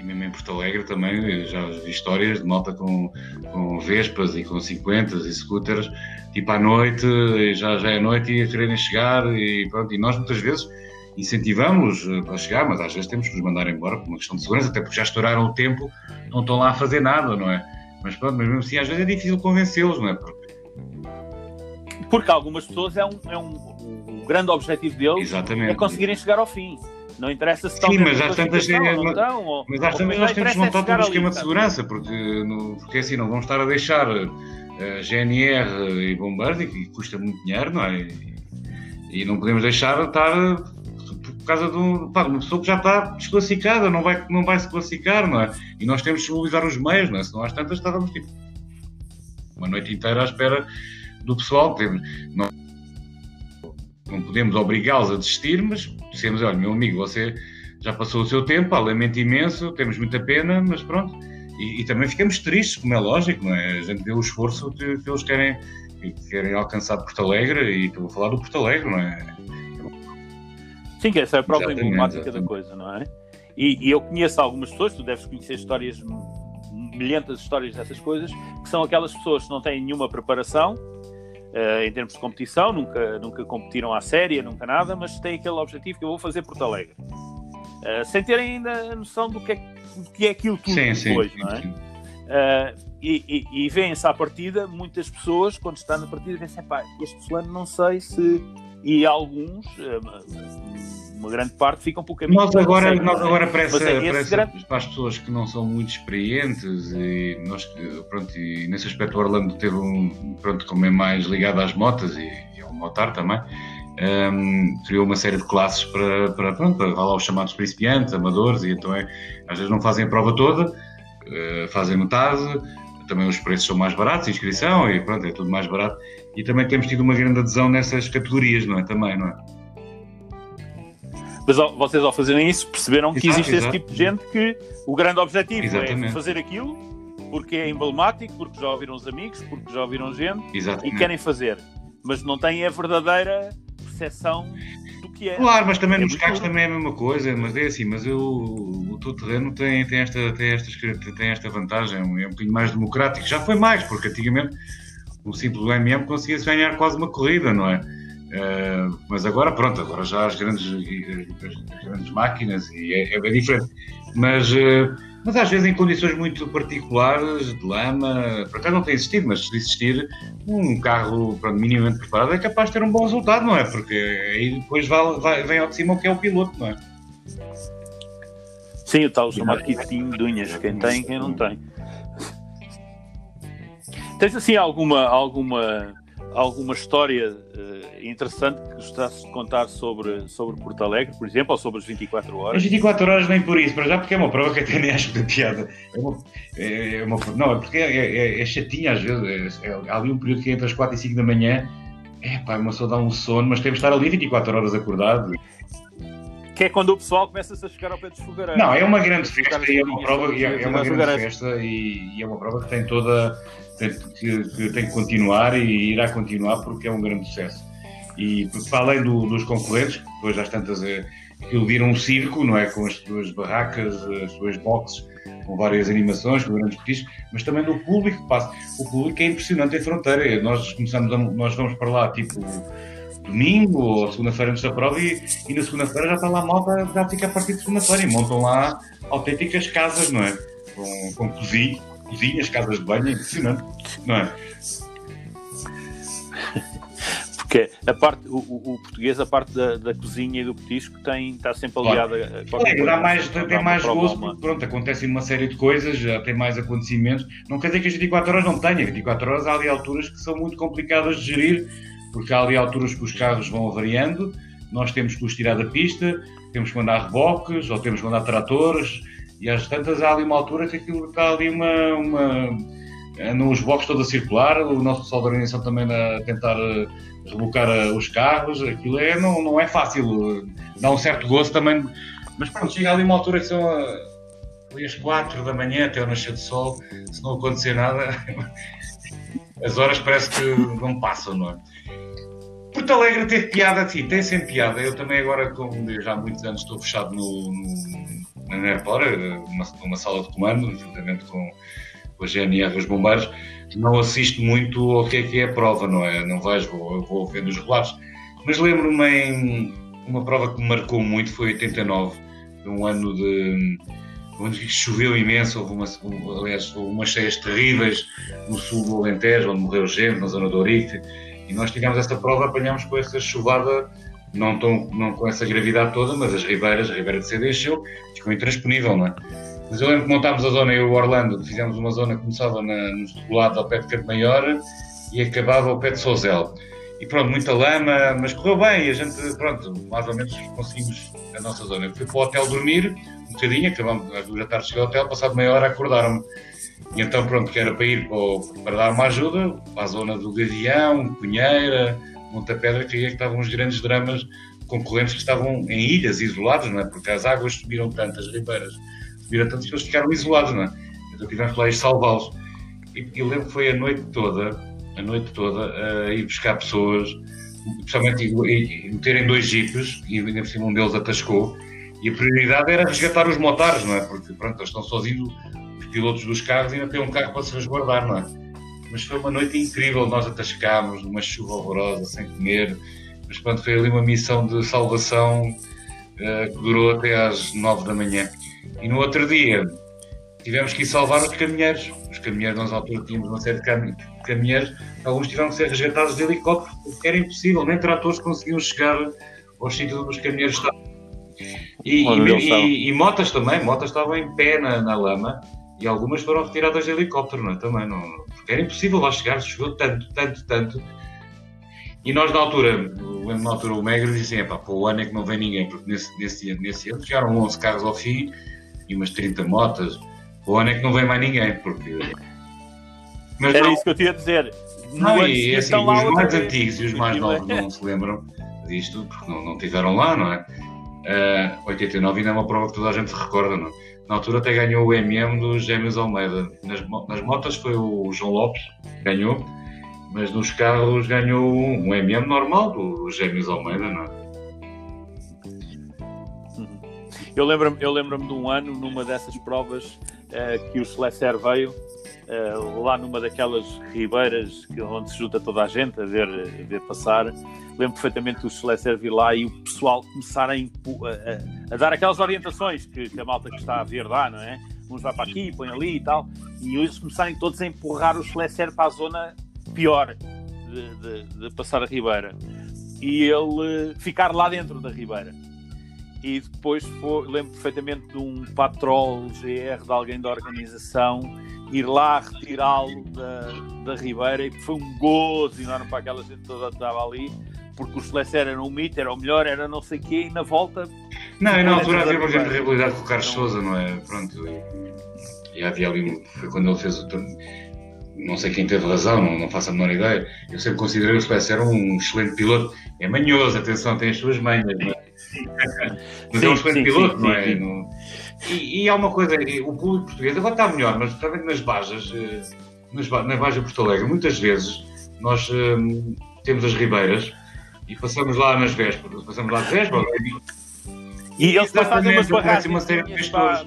Mesmo em Porto Alegre também, já vi histórias de malta com, com Vespas e com 50 e scooters, tipo à noite, já, já é noite e a quererem chegar e pronto, e nós muitas vezes incentivamos a chegar, mas às vezes temos que os mandar embora por uma questão de segurança, até porque já estouraram o tempo, não estão lá a fazer nada, não é? Mas pronto, mas mesmo assim às vezes é difícil convencê-los, não é? Porque, porque algumas pessoas é um, é um, o grande objetivo deles Exatamente. é conseguirem chegar ao fim. Não interessa se estão Sim, mas às tantas, é, não estão, ou, mas às tantas nós temos montar todo um esquema de segurança, porque, no, porque assim não vamos estar a deixar uh, eh, GNR e bombeiros, que custa muito dinheiro, não é? E, e não podemos deixar estar por causa de, um, pá, uma pessoa que já está desclassificada, não vai, não vai se classificar, não é? E nós temos que mobilizar os meios, não é? Senão às tantas estávamos tipo uma noite inteira à espera do pessoal. Não, não podemos obrigá-los a desistir, mas dissemos, olha, meu amigo, você já passou o seu tempo, há lamento imenso, temos muita pena, mas pronto. E, e, também ficamos tristes, como é lógico, não é? A gente vê o esforço que, que eles querem, que querem alcançar Porto Alegre, e estou a falar do Porto Alegre, não é? Sim, que essa é a própria emblemática da coisa, não é? E, e, eu conheço algumas pessoas, tu deves conhecer histórias, milhentas histórias dessas coisas, que são aquelas pessoas que não têm nenhuma preparação, uh, em termos de competição, nunca, nunca competiram à séria, nunca nada, mas têm aquele objetivo que eu vou fazer Porto Alegre. Uh, sem terem ainda a noção do que é, do que é aquilo tudo sim, depois, sim, não é? Sim. Uh, e, e, e vêem-se à partida, muitas pessoas, quando está na partida, dizem pá, este fulano não sei se. E alguns, uma grande parte, ficam por caminho. Nós agora, nós agora é grande... para, as pessoas que não são muito experientes, e nós, pronto, e nesse aspecto o Orlando teve um, pronto, como é mais ligado às motas e, e ao motar também, um, criou uma série de classes para, para, pronto, para lá os chamados principiantes, amadores, e então é, às vezes não fazem a prova toda, uh, fazem metade, também os preços são mais baratos, inscrição, e pronto, é tudo mais barato. E também temos tido uma grande adesão nessas categorias, não é? Também, não é? Mas vocês, ao fazerem isso, perceberam que existe exato. esse tipo de gente que o grande objetivo é Exatamente. é fazer aquilo porque é emblemático, porque já ouviram os amigos, porque já ouviram gente Exatamente. e querem fazer. Mas não têm a verdadeira percepção do que é. Claro, mas também é nos carros também é a mesma coisa, mas é assim, mas eu, o teu terreno tem, tem, esta, tem, esta, tem esta vantagem, é um bocadinho mais democrático. Já foi mais, porque antigamente o simples MM conseguia-se ganhar quase uma corrida, não é? Uh, mas agora, pronto, agora já as grandes, as grandes máquinas e é, é bem diferente. Mas, uh, mas às vezes em condições muito particulares, de lama, para cá não tem existido, mas se existir, um carro pronto, minimamente preparado é capaz de ter um bom resultado, não é? Porque aí depois vai, vai, vem ao de cima o que é o piloto, não é? Sim, o tal chamado kitinho de unhas, quem tem e quem não tem. Tens assim alguma, alguma alguma história uh, interessante que gostasses de contar sobre, sobre Porto Alegre, por exemplo, ou sobre as 24 horas? As 24 horas nem por isso, para já porque é uma prova que até nem acho da piada. É uma, é, é uma, não, é porque é, é, é chatinha às vezes. É, há ali um período que entre as 4 e 5 da manhã, é pá, uma pessoa dá um sono, mas temos de estar ali 24 horas acordado. Que é quando o pessoal começa-se a chegar ao pé dos fogareiros. Não, é uma grande festa e é uma prova, é, é uma grande festa e, e é uma prova que tem toda que, que, tem que continuar e irá continuar porque é um grande sucesso. E para além do, dos concorrentes, que depois às tantas é, aquilo vira um circo, não é? Com as suas barracas, as suas boxes, com várias animações, com grandes petiscos, mas também do público que passa. O público é impressionante em fronteira. Nós começamos a, nós vamos para lá tipo domingo ou segunda-feira antes da prova e, e na segunda-feira já está lá a malta, já fica a partir de segunda-feira e montam lá autênticas casas, não é? Com, com cozinha, cozinhas, casas de banho, é impressionante, não é? Porque a parte, o, o, português, a parte da, da, cozinha e do petisco, tem, está sempre aliada claro. a qualquer Dá mais, tem mais gozo, porque pronto, acontecem uma série de coisas, já tem mais acontecimentos. Não quer dizer que as 24 horas não tenha, 24 horas há ali alturas que são muito complicadas de gerir, porque há ali alturas que os carros vão variando, nós temos que os tirar da pista, temos que mandar reboques, ou temos que mandar tratores, e às tantas há ali uma altura que aquilo está ali uma. uma nos blocos todos a circular, o nosso pessoal da organização também a tentar eh, rebocar eh, os carros, aquilo é, não, não é fácil, dá um certo gosto também, mas pronto, chega ali uma altura que são eh, ali às 4 da manhã até o nascer do sol, se não acontecer nada, [laughs] as horas parece que não passam, não é? Porto Alegre teve piada, sim, tem sempre piada. Eu também agora, como já há muitos anos estou fechado no, no na Nerpor, numa, numa sala de comando, juntamente com, com a GNR e os bombeiros, não assisto muito ao que é que é a prova, não é? Não vejo, vou, vou vendo os relatos. Mas lembro-me em uma prova que me marcou muito, foi 89, um ano de onde choveu imenso, houve, uma, aliás, houve umas cheias terríveis no sul do Alentejo, onde morreu gente, na zona do Orife, e nós tivemos essa prova, apanhámos com essa chuvada, não, tão, não com essa gravidade toda, mas as ribeiras, a ribeira de Seda encheu, ficou intransponível, não é? Mas eu lembro que montámos a zona, eu e o Orlando, fizemos uma zona que começava na, no lado ao pé de Campo Maior e acabava ao pé de Sozel. E pronto, muita lama, mas correu bem a gente, pronto, mais ou menos conseguimos a nossa zona. Eu fui para o hotel dormir, um bocadinho, acabamos, às duas da tarde cheguei ao hotel, passado meia hora acordaram-me. E então, pronto, que era para ir para, para dar uma ajuda, para a zona do Gavião, Cunheira, Monta Pedra, que aí é que estavam os grandes dramas concorrentes que estavam em ilhas, isolados, não é? Porque as águas subiram tanto, as ribeiras subiram tanto que eles ficaram isolados, não é? Então tivemos lá ir salvá-los. E, e lembro que foi a noite toda, a noite toda, a ir buscar pessoas, especialmente meterem dois jipes, e ainda por cima um deles atascou, e a prioridade era resgatar os motares, não é? Porque, pronto, eles estão sozinhos, os pilotos dos carros ainda têm um carro para se resguardar, não é? Mas foi uma noite incrível, nós atascámos, numa chuva horrorosa, sem comer, mas pronto, foi ali uma missão de salvação uh, que durou até às nove da manhã. E no outro dia tivemos que ir salvar os caminheiros. Os caminheiros, nós à altura tínhamos uma série de caminheiros, alguns tiveram que ser resgatados de helicóptero, porque era impossível, nem tratores conseguiam chegar aos sítios onde os caminheiros estavam. E, e, e, e, motas também, motas estavam em pé na, na, lama e algumas foram retiradas de helicóptero, não é? Também, não, porque era impossível lá chegar, chegou tanto, tanto, tanto. E nós na altura, lembro na altura o Megro disse assim, para o ano é que não vem ninguém, porque nesse, nesse, nesse ano chegaram 11 carros ao fim e umas 30 motas, para o ano é que não vem mais ninguém, porque... Mas era não, isso que eu tinha a dizer. Não, e assim, os mais antigos e os mais novos não se lembram disto, porque não, não tiveram lá, não é? Uh, ah, 89 ainda é uma prova que toda a gente se recorda, não? Na altura até ganhou o MM dos Gêmeos Almeida. Nas, nas motas foi o João Lopes que ganhou, mas nos carros ganhou um MM normal dos Gêmeos Almeida, não é? Uhum. Eu lembro-me lembro de um ano, numa dessas provas, que o Celester veio, uh, lá numa daquelas ribeiras onde se junta toda a gente a ver, a ver passar, lembro perfeitamente o Schlesser vir lá e o pessoal começar a, a, a, dar aquelas orientações que, que, a malta que está a ver dá, não é? Uns vai para aqui, põe ali e tal, e eles começarem todos a empurrar o Schlesser para a zona pior de, de, de passar a Ribeira e ele ficar lá dentro da Ribeira. E depois foi, lembro perfeitamente de um patrol GR de alguém da organização ir lá retirá-lo da, da Ribeira e foi um gozo enorme para aquela gente toda que estava ali porque o Celeste era um mito, era o melhor, era não sei o quê, e na volta. Não, e na altura havia uma grande rivalidade com o Carlos então, Souza, não é? Pronto, e, e havia ali, foi quando ele fez o turno. Não sei quem teve razão, não, não faço a menor ideia. Eu sempre considerei o Celeste era um excelente piloto. É manhoso, atenção, tem as suas manhas, é? [laughs] Mas sim, é um excelente sim, piloto, sim, não é? E, e há uma coisa, o público português agora está melhor, mas também nas bajas, eh, nas, na Baja Porto Alegre, muitas vezes nós hum, temos as ribeiras e passamos lá nas vésperas, passamos lá de vésperas. E eles fazem umas barragens. uma série de questões.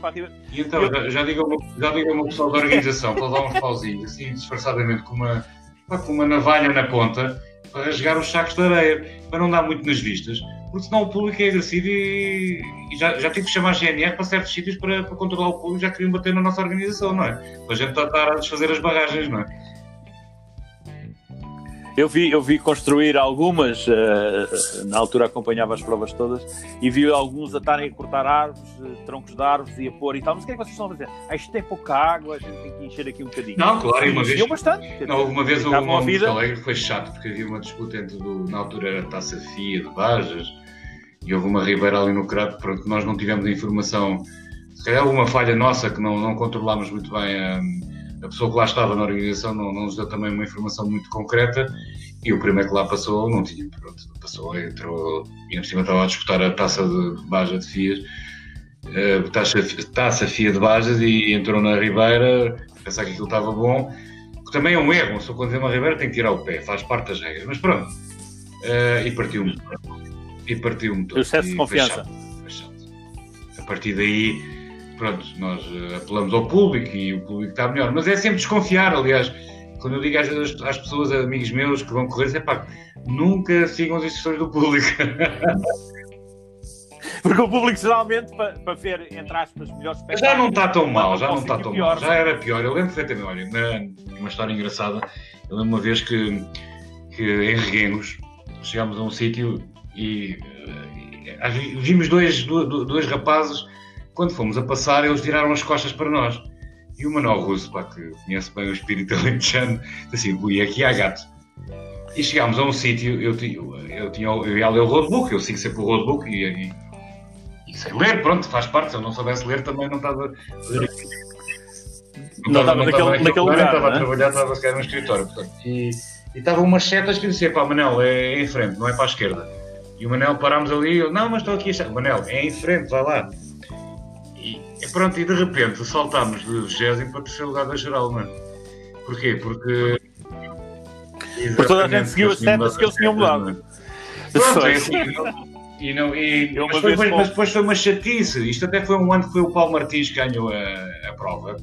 E então, já, já diga uma pessoa da organização para dar uns pauzinhos, assim, disfarçadamente, com uma, com uma navalha na ponta, para rasgar os sacos de areia, para não dar muito nas vistas, porque senão o público é agressivo e, e já, já tive que chamar a GNR para certos sítios para, para controlar o público, já queriam bater na nossa organização, não é? Para a gente estar a desfazer as barragens, não é? Eu vi, eu vi construir algumas, uh, na altura acompanhava as provas todas, e vi alguns a estarem a cortar árvores, uh, troncos de árvores e a pôr e tal. Mas o que é que vocês estão a fazer? Ah, isto tem pouca água, a gente tem que encher aqui um bocadinho. Não, claro, e uma vez. bastante. Não, uma vez o uma vida... Alegre foi chato, porque havia uma disputa entre, do, na altura era Taça FIA de Bajas, e houve uma ribeira ali no Crato, pronto, nós não tivemos a informação, se calhar alguma falha nossa que não, não controlámos muito bem a a pessoa que lá estava na organização não, não nos deu também uma informação muito concreta e o primeiro que lá passou não tinha, pronto, passou, entrou e por cima estava a disputar a taça de Baja de Fias, a taça, taça FIA de Bajas e entrou na Ribeira, pensar que aquilo estava bom, que também é um erro, se quando vê uma Ribeira tem que tirar o pé, faz parte das regras, mas pronto, uh, e partiu-me, e partiu-me todo. O excesso de confiança. Chato, chato. A partir daí pronto, nós eh, apelamos ao público e o público está melhor. Mas é sempre desconfiar, aliás, quando eu digo às, às pessoas, amigos meus que vão correr, é pá, nunca sigam as instruções do público. [laughs] Porque o público geralmente, para, para ver, entre aspas, melhores espetáculos... Já não está tão mal, já não está tão pior, mal. Já era pior. Eu lembro perfeitamente, olha, uma história engraçada. Eu lembro uma vez que, que em Reguengos chegámos a um sítio e uh, vimos dois, dois, dois rapazes, quando fomos a passar, eles viraram as costas para nós. E o Manuel Russo, pá, que conhece bem o espírito [laughs] alentejano, disse assim, ui, aqui há gato. E chegámos a um sítio, eu, eu, eu, tinha, eu ia ler o roadbook, eu sigo sempre o roadbook e, e, e, sei ler, pronto, faz parte, se eu não soubesse ler também não estava... Não, estava naquele, naquele lugar, Estava a é? trabalhar, estava a ficar no escritório, portanto, e, e estavam umas setas que diziam, pá, Manel, é, é em frente, não é para a esquerda. E o Manel parámos ali, eu, não, mas estou aqui, Manel, é em frente, vai lá. E pronto, e de repente saltámos de 20 para terceiro lugar da geral, mano. Porquê? Porque. Porque toda a gente seguiu as setas que eles tinham mudado. Pronto, é assim. E não, e, mas, foi, mas, mas, depois foi uma chatice. Isto até foi um ano que foi o Paulo Martins que ganhou a, a prova.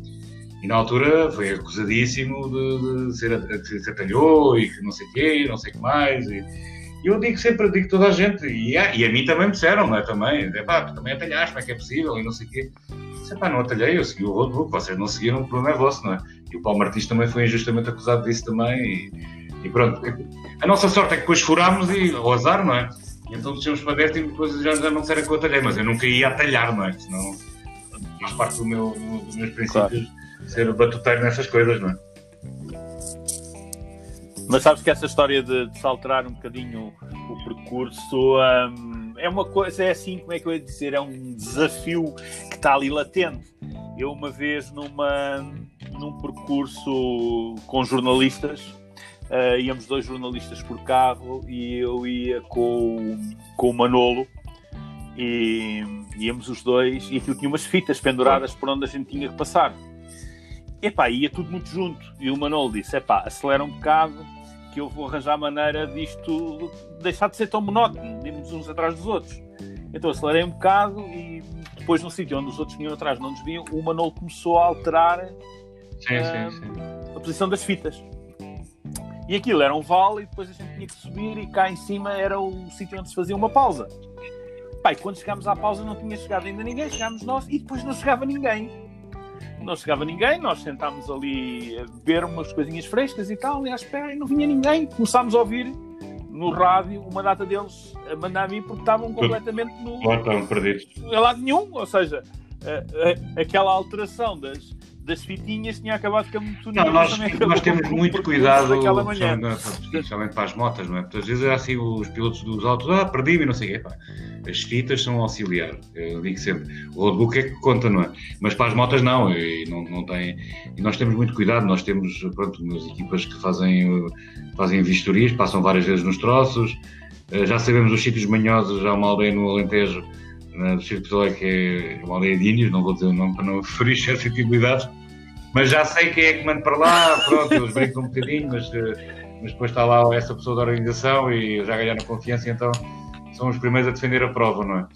E na altura foi acusadíssimo de, de ser que se atalhou e que não sei o quê, não sei o que mais. E, eu digo sempre, digo toda a gente, e a, e a mim também me disseram, não é? Também, é pá, tu também atalhaste, como é que é possível, e não sei o quê. Disse, pá, não atalhei, eu segui o roadbook, vocês não seguiram, o problema é vosso, não é? E o Paulo Martins também foi injustamente acusado disso também, e, e pronto. A nossa sorte é que depois furámos e o azar, não é? E então descemos para dentro e depois já, já não será que eu atalhei, mas eu nunca ia atalhar, não é? Senão faz parte do meu, dos meus princípios claro. ser batuteiro nessas coisas, não é? Mas sabes que essa história de, de se alterar um bocadinho o percurso um, é uma coisa, é assim, como é que eu ia dizer, é um desafio que está ali latente. Eu uma vez numa, num percurso com jornalistas, uh, íamos dois jornalistas por carro e eu ia com, com o Manolo e íamos os dois e aquilo tinha umas fitas penduradas por onde a gente tinha que passar. Epá, ia tudo muito junto. E o Manolo disse: epá, acelera um bocado, que eu vou arranjar maneira disto deixar de ser tão monótono, irmos uns atrás dos outros. Então acelerei um bocado e depois no sítio onde os outros vinham atrás não nos viam, o Manolo começou a alterar sim, uh, sim, sim. a posição das fitas. E aquilo era um vale e depois a gente tinha que subir e cá em cima era o sítio onde se fazia uma pausa. Pai, quando chegámos à pausa não tinha chegado ainda ninguém, chegámos nós e depois não chegava ninguém não chegava ninguém, nós sentámos ali a beber umas coisinhas frescas e tal, e à espera, e não vinha ninguém. Começámos a ouvir no rádio uma data deles a mandar vir porque estavam completamente no. Lá estavam perdidos. Não lado nenhum, ou seja, a, a, aquela alteração das, das fitinhas tinha acabado de ficar muito Não, nós, nós temos muito cuidado, especialmente para as motas, não é? Porque às vezes é assim os pilotos dos autos, ah, perdi-me, não sei o quê. Pá. As fitas são auxiliar, eu digo sempre. O roadbook é que conta, não é? Mas para as motas não, e não, não tem. E nós temos muito cuidado, nós temos, pronto, umas equipas que fazem, fazem vistorias, passam várias vezes nos troços, eh, já sabemos os sítios manhosos, há uma aldeia no Alentejo né, do Circo Soleil, que é uma aldeia de índios, não vou dizer o nome para não ferir suscetibilidades, mas já sei quem é que manda para lá, pronto, eles brincam um bocadinho, mas, eh, mas depois está lá essa pessoa da organização e já ganharam confiança, então são os primeiros a defender a prova, não é?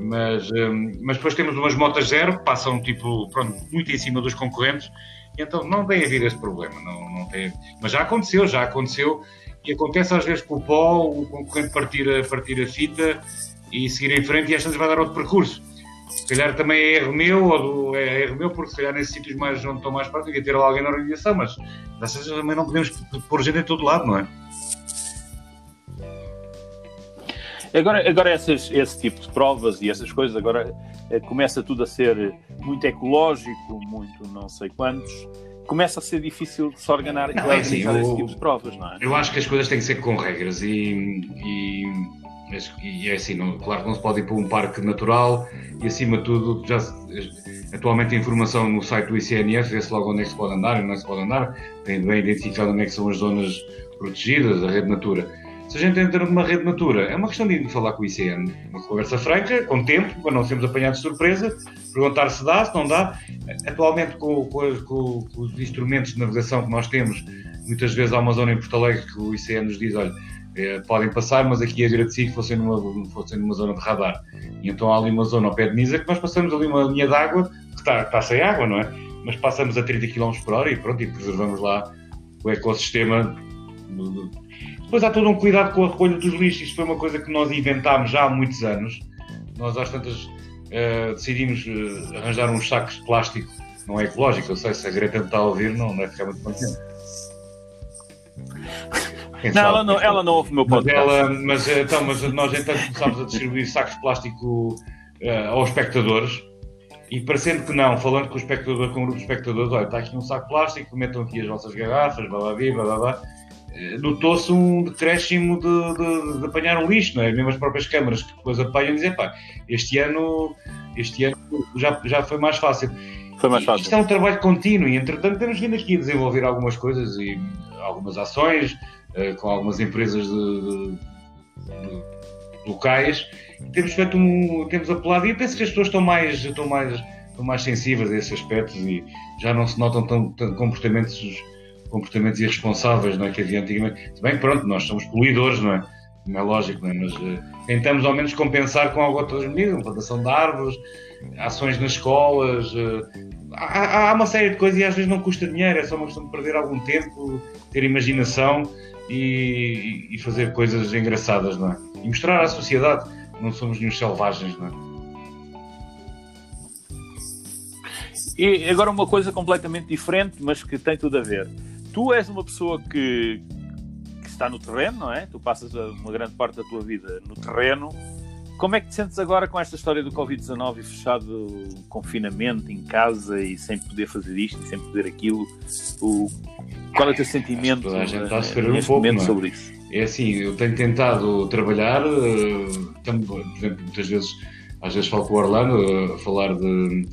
Mas, um, mas depois temos umas motas zero que passam tipo, pronto, muito em cima dos concorrentes, então não tem havido esse problema, não, não tem, mas já aconteceu, já aconteceu, e acontece às vezes com o pó, o concorrente partir a, partir a fita e seguir em frente e às vezes vai dar outro percurso. Se calhar também é erro meu, ou do, é erro meu, porque se calhar nesses sítios mais, onde estão mais perto, devia ter alguém na organização, mas às vezes também não podemos pôr gente em todo lado, não é? Agora, agora essas, esse tipo de provas e essas coisas, agora é, começa tudo a ser muito ecológico, muito não sei quantos. Começa a ser difícil de se ordenar não, é assim, eu, esse tipo de provas, não é? Eu acho que as coisas têm que ser com regras e, e mas, e é assim, não, claro que não se pode ir para um parque natural e acima de tudo, já atualmente a informação no site do ICNF, vê-se logo onde é que se pode andar e não é se pode andar, tem bem identificado onde é que são as zonas protegidas, a rede Natura. Se a gente entra numa rede Natura, é uma questão de ir falar com o ICN, uma conversa franca, com tempo, para não sermos apanhados de surpresa, perguntar se dá, se não dá. Atualmente, com, com, com os instrumentos de navegação que nós temos, muitas vezes há uma zona em Porto Alegre que o ICN nos diz, olha, é, podem passar, mas aqui a vira de si fossem numa, fossem numa zona de radar. E então há ali uma zona ao pé de Nisa que nós passamos ali uma linha d'água de está, sem água, não é? Mas passamos a 30 km por hora e pronto, e preservamos lá o ecossistema. Depois há todo um cuidado com a recolha dos lixos. Isto foi uma coisa que nós inventámos já há muitos anos. Nós às tantas uh, decidimos uh, arranjar uns sacos de plástico. Não é ecológico, eu sei, se a Greta me está a ouvir, não, não é ficar muito contente. Não, ela não, ela não ouve o meu podcast. Mas, ela, mas, então, mas nós então começámos a distribuir sacos de plástico uh, aos espectadores e parecendo que não, falando com o espectador, com o grupo de espectadores, olha, está aqui um saco de plástico, metam aqui as vossas garrafas, blá blá blá blá blá. Eh, notou-se um decréscimo de, de, de, apanhar um lixo, não é? Mesmo as próprias câmaras que depois apanham dizem, pá, este ano, este ano já, já foi mais fácil. Foi mais fácil. Isto é um trabalho contínuo e, entretanto, temos vindo aqui a desenvolver algumas coisas e algumas ações com algumas empresas de, locais. Temos feito um, temos apelado e penso que as pessoas estão mais, estão mais, estão mais sensíveis a esses aspectos e já não se notam tão, tão comportamentos comportamentos irresponsáveis não é, que havia antigamente. Se bem, pronto, nós somos poluidores, não é? Não é lógico, não é? Mas uh, tentamos ao menos compensar com algumas outras medidas, plantação de árvores, ações nas escolas. Uh, há, há, uma série de coisas e às vezes não custa dinheiro, é só uma questão de perder algum tempo, ter imaginação e, e fazer coisas engraçadas, não é? E mostrar à sociedade que não somos nenhum selvagens, não é? E agora uma coisa completamente diferente, mas que tem tudo a ver tu és uma pessoa que, que, está no terreno, não é? Tu passas uma grande parte da tua vida no terreno. Como é que te sentes agora com esta história do Covid-19 e fechado confinamento em casa e sem poder fazer isto e sem poder aquilo? O, qual é o teu sentimento a gente está a sofrer um pouco, momento é? sobre isso? É assim, eu tenho tentado trabalhar, por exemplo, muitas vezes, às vezes falo com o Orlando uh, a falar de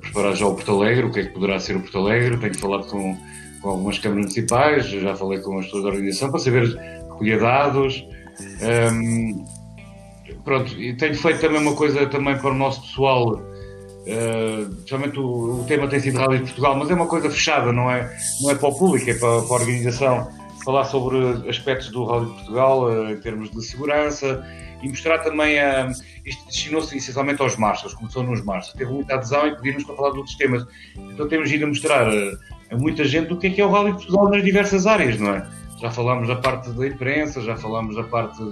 preparar já o Porto Alegre, o que é que poderá ser o Porto Alegre, tenho falado com com algumas câmaras municipais, já falei com as pessoas da organização para saber recolher dados. Um, pronto, e tenho feito também uma coisa também para o nosso pessoal, uh, principalmente o, o, tema tem sido Rally de Portugal, mas é uma coisa fechada, não é, não é para o público, é para, para a organização. Falar sobre aspectos do Rally de Portugal uh, em termos de segurança e mostrar também a. Isto destinou-se essencialmente aos marchas, começou nos marchas. Teve muita adesão e pediram-nos para falar de outros temas. Então temos ido a mostrar. Uh, a muita gente do que é que é o Rally de Portugal nas diversas áreas, não é? Já falámos da parte da imprensa, já falámos da parte.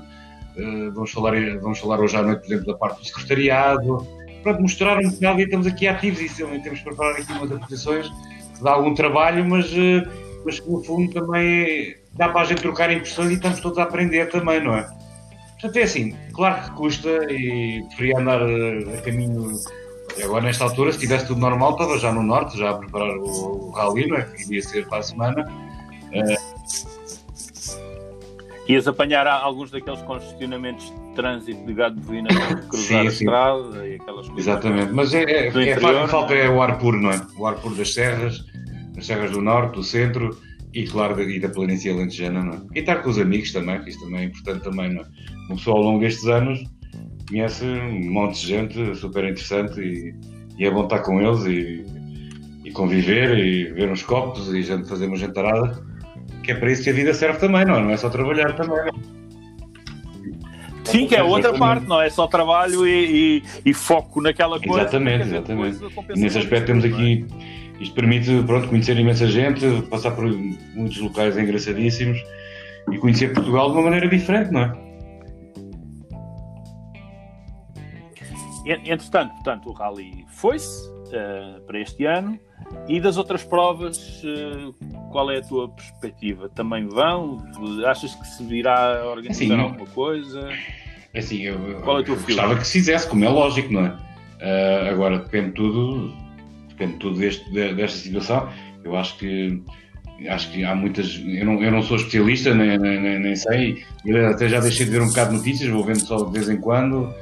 Uh, vamos, falar, vamos falar hoje à noite, por exemplo, da parte do secretariado. Pronto, mostrar um bocado e estamos aqui ativos e temos de preparar aqui umas apresentações que dá algum trabalho, mas, uh, mas que no fundo também dá para a gente trocar impressões e estamos todos a aprender também, não é? Portanto, é assim, claro que custa e preferia andar eh, a caminho agora, nesta altura, se tivesse tudo normal, estava já no norte, já a preparar o, o rally, não é? Que iria ser para a semana. Uh... Ias apanhar alguns daqueles congestionamentos de trânsito de gado [coughs] para cruzar sim, a sim. estrada e aquelas coisas. Exatamente, mas é, é, é interior, falta é? é o ar puro, não é? O ar puro das serras, das serras do norte, do centro e, claro, da, e da planície alentejana, não é? E estar com os amigos também, que isso também é importante também, não é? Uma pessoa ao longo destes anos conhece um monte de gente super interessante e, e é bom estar com eles e, e, conviver e ver uns copos e gente fazer uma jantarada, que é para isso que a vida serve também, não é? Não é só trabalhar também, é? Sim, que é outra parte, não é só trabalho e, e, e foco naquela coisa. Exatamente, exatamente. Coisa, nesse aspecto temos aqui, isto permite pronto, conhecer imensa gente, passar por muitos locais engraçadíssimos e conhecer Portugal de uma maneira diferente, não é? Entretanto, portanto, o Rally foi-se uh, para este ano e das outras provas, uh, qual é a tua perspectiva? Também vão? Achas que se virá a organizar assim, alguma coisa? É assim, eu, qual é o teu gostava que se fizesse, como é lógico, não é? Uh, agora depende tudo, depende tudo deste, desta situação. Eu acho que acho que há muitas. Eu não, eu não sou especialista, nem, nem, nem sei. Eu até já deixei de ver um bocado de notícias, vou vendo só de vez em quando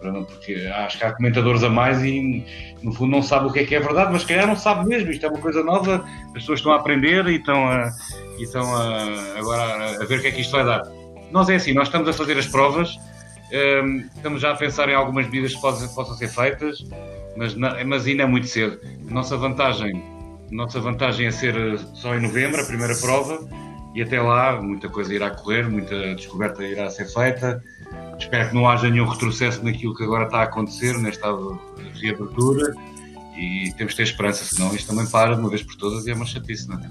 porque acho que há comentadores a mais e no fundo não sabe o que é que é verdade, mas se calhar não sabe mesmo, isto é uma coisa nova, as pessoas estão a aprender e estão, a, e estão a, agora a ver o que é que isto vai dar. Nós é assim, nós estamos a fazer as provas, um, estamos já a pensar em algumas medidas que possam, ser feitas, mas, mas ainda é muito cedo. Nossa vantagem, nossa vantagem é ser só em novembro, a primeira prova, e até lá muita coisa irá correr, muita descoberta irá ser feita, Espero que não haja nenhum retrocesso naquilo que agora está a acontecer, nesta reabertura, e temos que ter esperança, senão isto também para de uma vez por todas e é uma chatice, não é?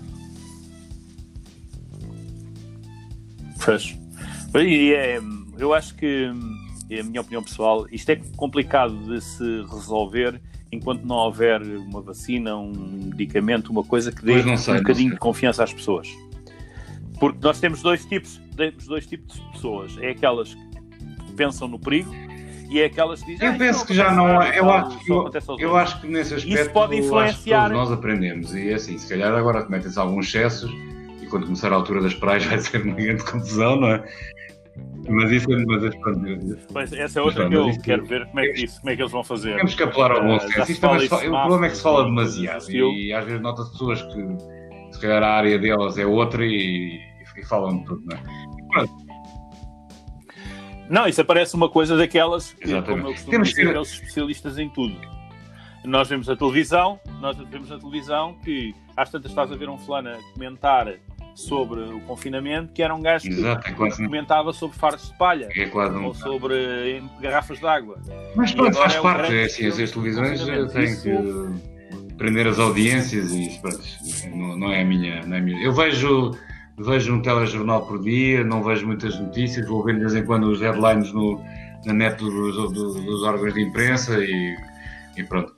Pois. E é, eu acho que, é a minha opinião pessoal, isto é complicado de se resolver enquanto não houver uma vacina, um medicamento, uma coisa que dê sei, um bocadinho de confiança às pessoas. Porque nós temos dois tipos, temos dois tipos de pessoas. É aquelas que pensam no perigo e é aquelas que dizem. Eu ah, penso que já não é. Eu, acho, eu, eu acho que nesse aspecto Isso pode influenciar. nós aprendemos. E é assim, se calhar agora cometem-se alguns excessos e quando começar a altura das praias [laughs] vai ser uma grande confusão, não é? Mas isso é mas, Pois, essa é outra que eu quero ver como é, que, isso, como é que eles vão fazer. Temos que apelar ao bom senso. Isto também, o problema é que se fala demasiado e às vezes nota-se pessoas que se calhar a área delas é outra e, e falam de tudo, não é? Não, isso parece uma coisa daquelas que, Exatamente. como eu costumo Temos dizer, que... especialistas em tudo. Nós vemos a televisão, nós vemos na televisão que às tantas estás a ver um fulano a comentar sobre o confinamento, que era um gajo Exato, que é quase... comentava sobre fardos de palha é um... ou sobre garrafas de água. Mas pronto, faz é parte, é assim, as televisões têm Isso... que prender as audiências e pronto, não, não, é a minha, não é a minha. Eu vejo, vejo um telejornal por dia, não vejo muitas notícias, vou ver de vez em quando os headlines no, na net dos, dos, dos órgãos de imprensa e, e pronto.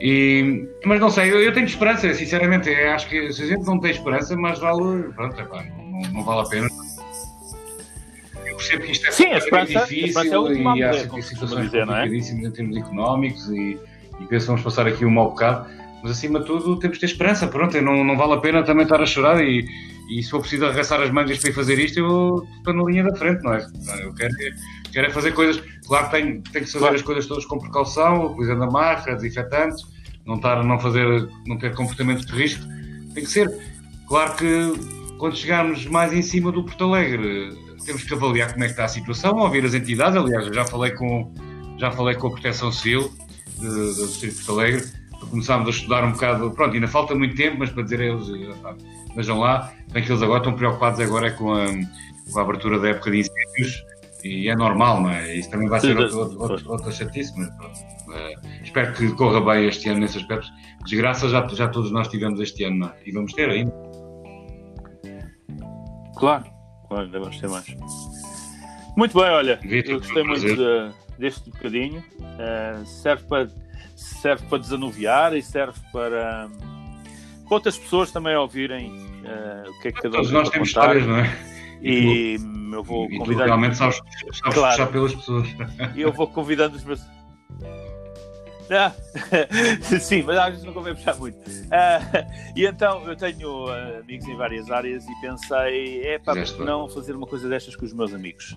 E, mas não sei, eu, eu tenho esperança, sinceramente. acho que se a gente não tem esperança, mas vale. Pronto, epá, não, não, vale a pena. Eu percebo que isto é Sim, a esperança, difícil a esperança é e acho que situações dizer, complicadíssimas é? em termos económicos e, e penso vamos passar aqui um mau bocado. Mas acima de tudo temos que ter esperança, pronto, não, não vale a pena também estar a chorar e, e se for preciso arregaçar as mangas para ir fazer isto, eu estou na linha da frente, não é? Eu quero, quero é fazer coisas, claro que tenho, tenho que fazer claro. as coisas todas com precaução, utilizando a marca, desinfetantes, não estar não fazer não ter comportamento de risco. Tem que ser. Claro que quando chegarmos mais em cima do Porto Alegre temos que avaliar como é que está a situação ouvir as entidades. Aliás já falei com já falei com a Proteção Civil do Distrito de Porto Alegre começámos a estudar um bocado. Pronto ainda falta muito tempo mas para dizer a eles vejam lá bem que eles agora estão preocupados agora com a, com a abertura da época de incêndios e é normal, não é? Isso também vai ser outro, outro, outra chatice, mas pronto. Uh, espero que corra bem este ano nesse aspecto. Desgraça já, já todos nós tivemos este ano, é? E vamos ter ainda. Claro, claro, vamos ter mais. Muito bem, olha, Victor, eu gostei muito de, deste bocadinho. Uh, serve, para, serve para desanuviar e serve para, outras pessoas também ouvirem uh, o que é que cada um Todos nós temos histórias, não é? E, eu vou e convidar. realmente sabes, sabes claro. puxar pelas pessoas. E eu vou convidando os meus. Ah, [laughs] sim, mas às vezes não convém puxar muito. Uh, e então eu tenho uh, amigos em várias áreas e pensei, é pá, porque não fazer uma coisa destas com os meus amigos?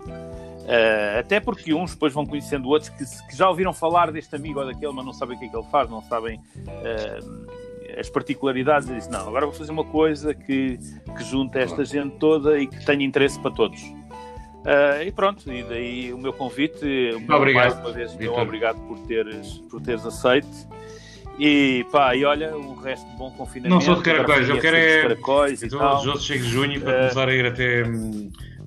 Até porque uns depois vão conhecendo outros que, que, já ouviram falar deste amigo ou daquele, mas não sabem o que é que ele faz, não sabem as particularidades. Eu disse, não, agora vou fazer uma coisa que, que junte esta gente toda e que tenha interesse para todos. Uh, e pronto, e daí o meu convite, obrigado. mais uma vez, meu obrigado por teres, por teres aceito. E pá, e olha, o resto de bom confinamento. Não sou de caracóis, eu quero é. Caracóis e tal. Os outros chegos de junho para uh, começar a ir até.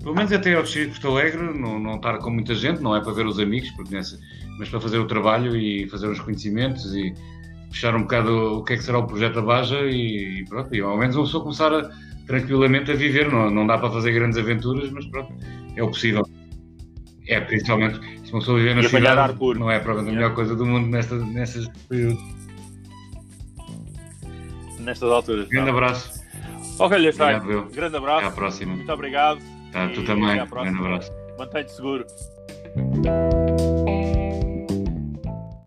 Pelo menos até ao Distrito de Porto Alegre, não, não estar com muita gente, não é para ver os amigos, porque nessa, mas para fazer o trabalho e fazer uns conhecimentos e fechar um bocado o que é que será o projeto Abaja e, e pronto, e ao menos uma pessoa começar a, tranquilamente a viver, não, não dá para fazer grandes aventuras, mas pronto, é o possível. É, principalmente se uma pessoa viver na cidade, não é provavelmente a melhor coisa do mundo nesta, nestas períodos. Nestas alturas. Grande não. abraço. Ok, Lhastai, grande abraço. Até à próxima. Muito obrigado. Tá, tu também. Grande abraço. Mantém-te seguro.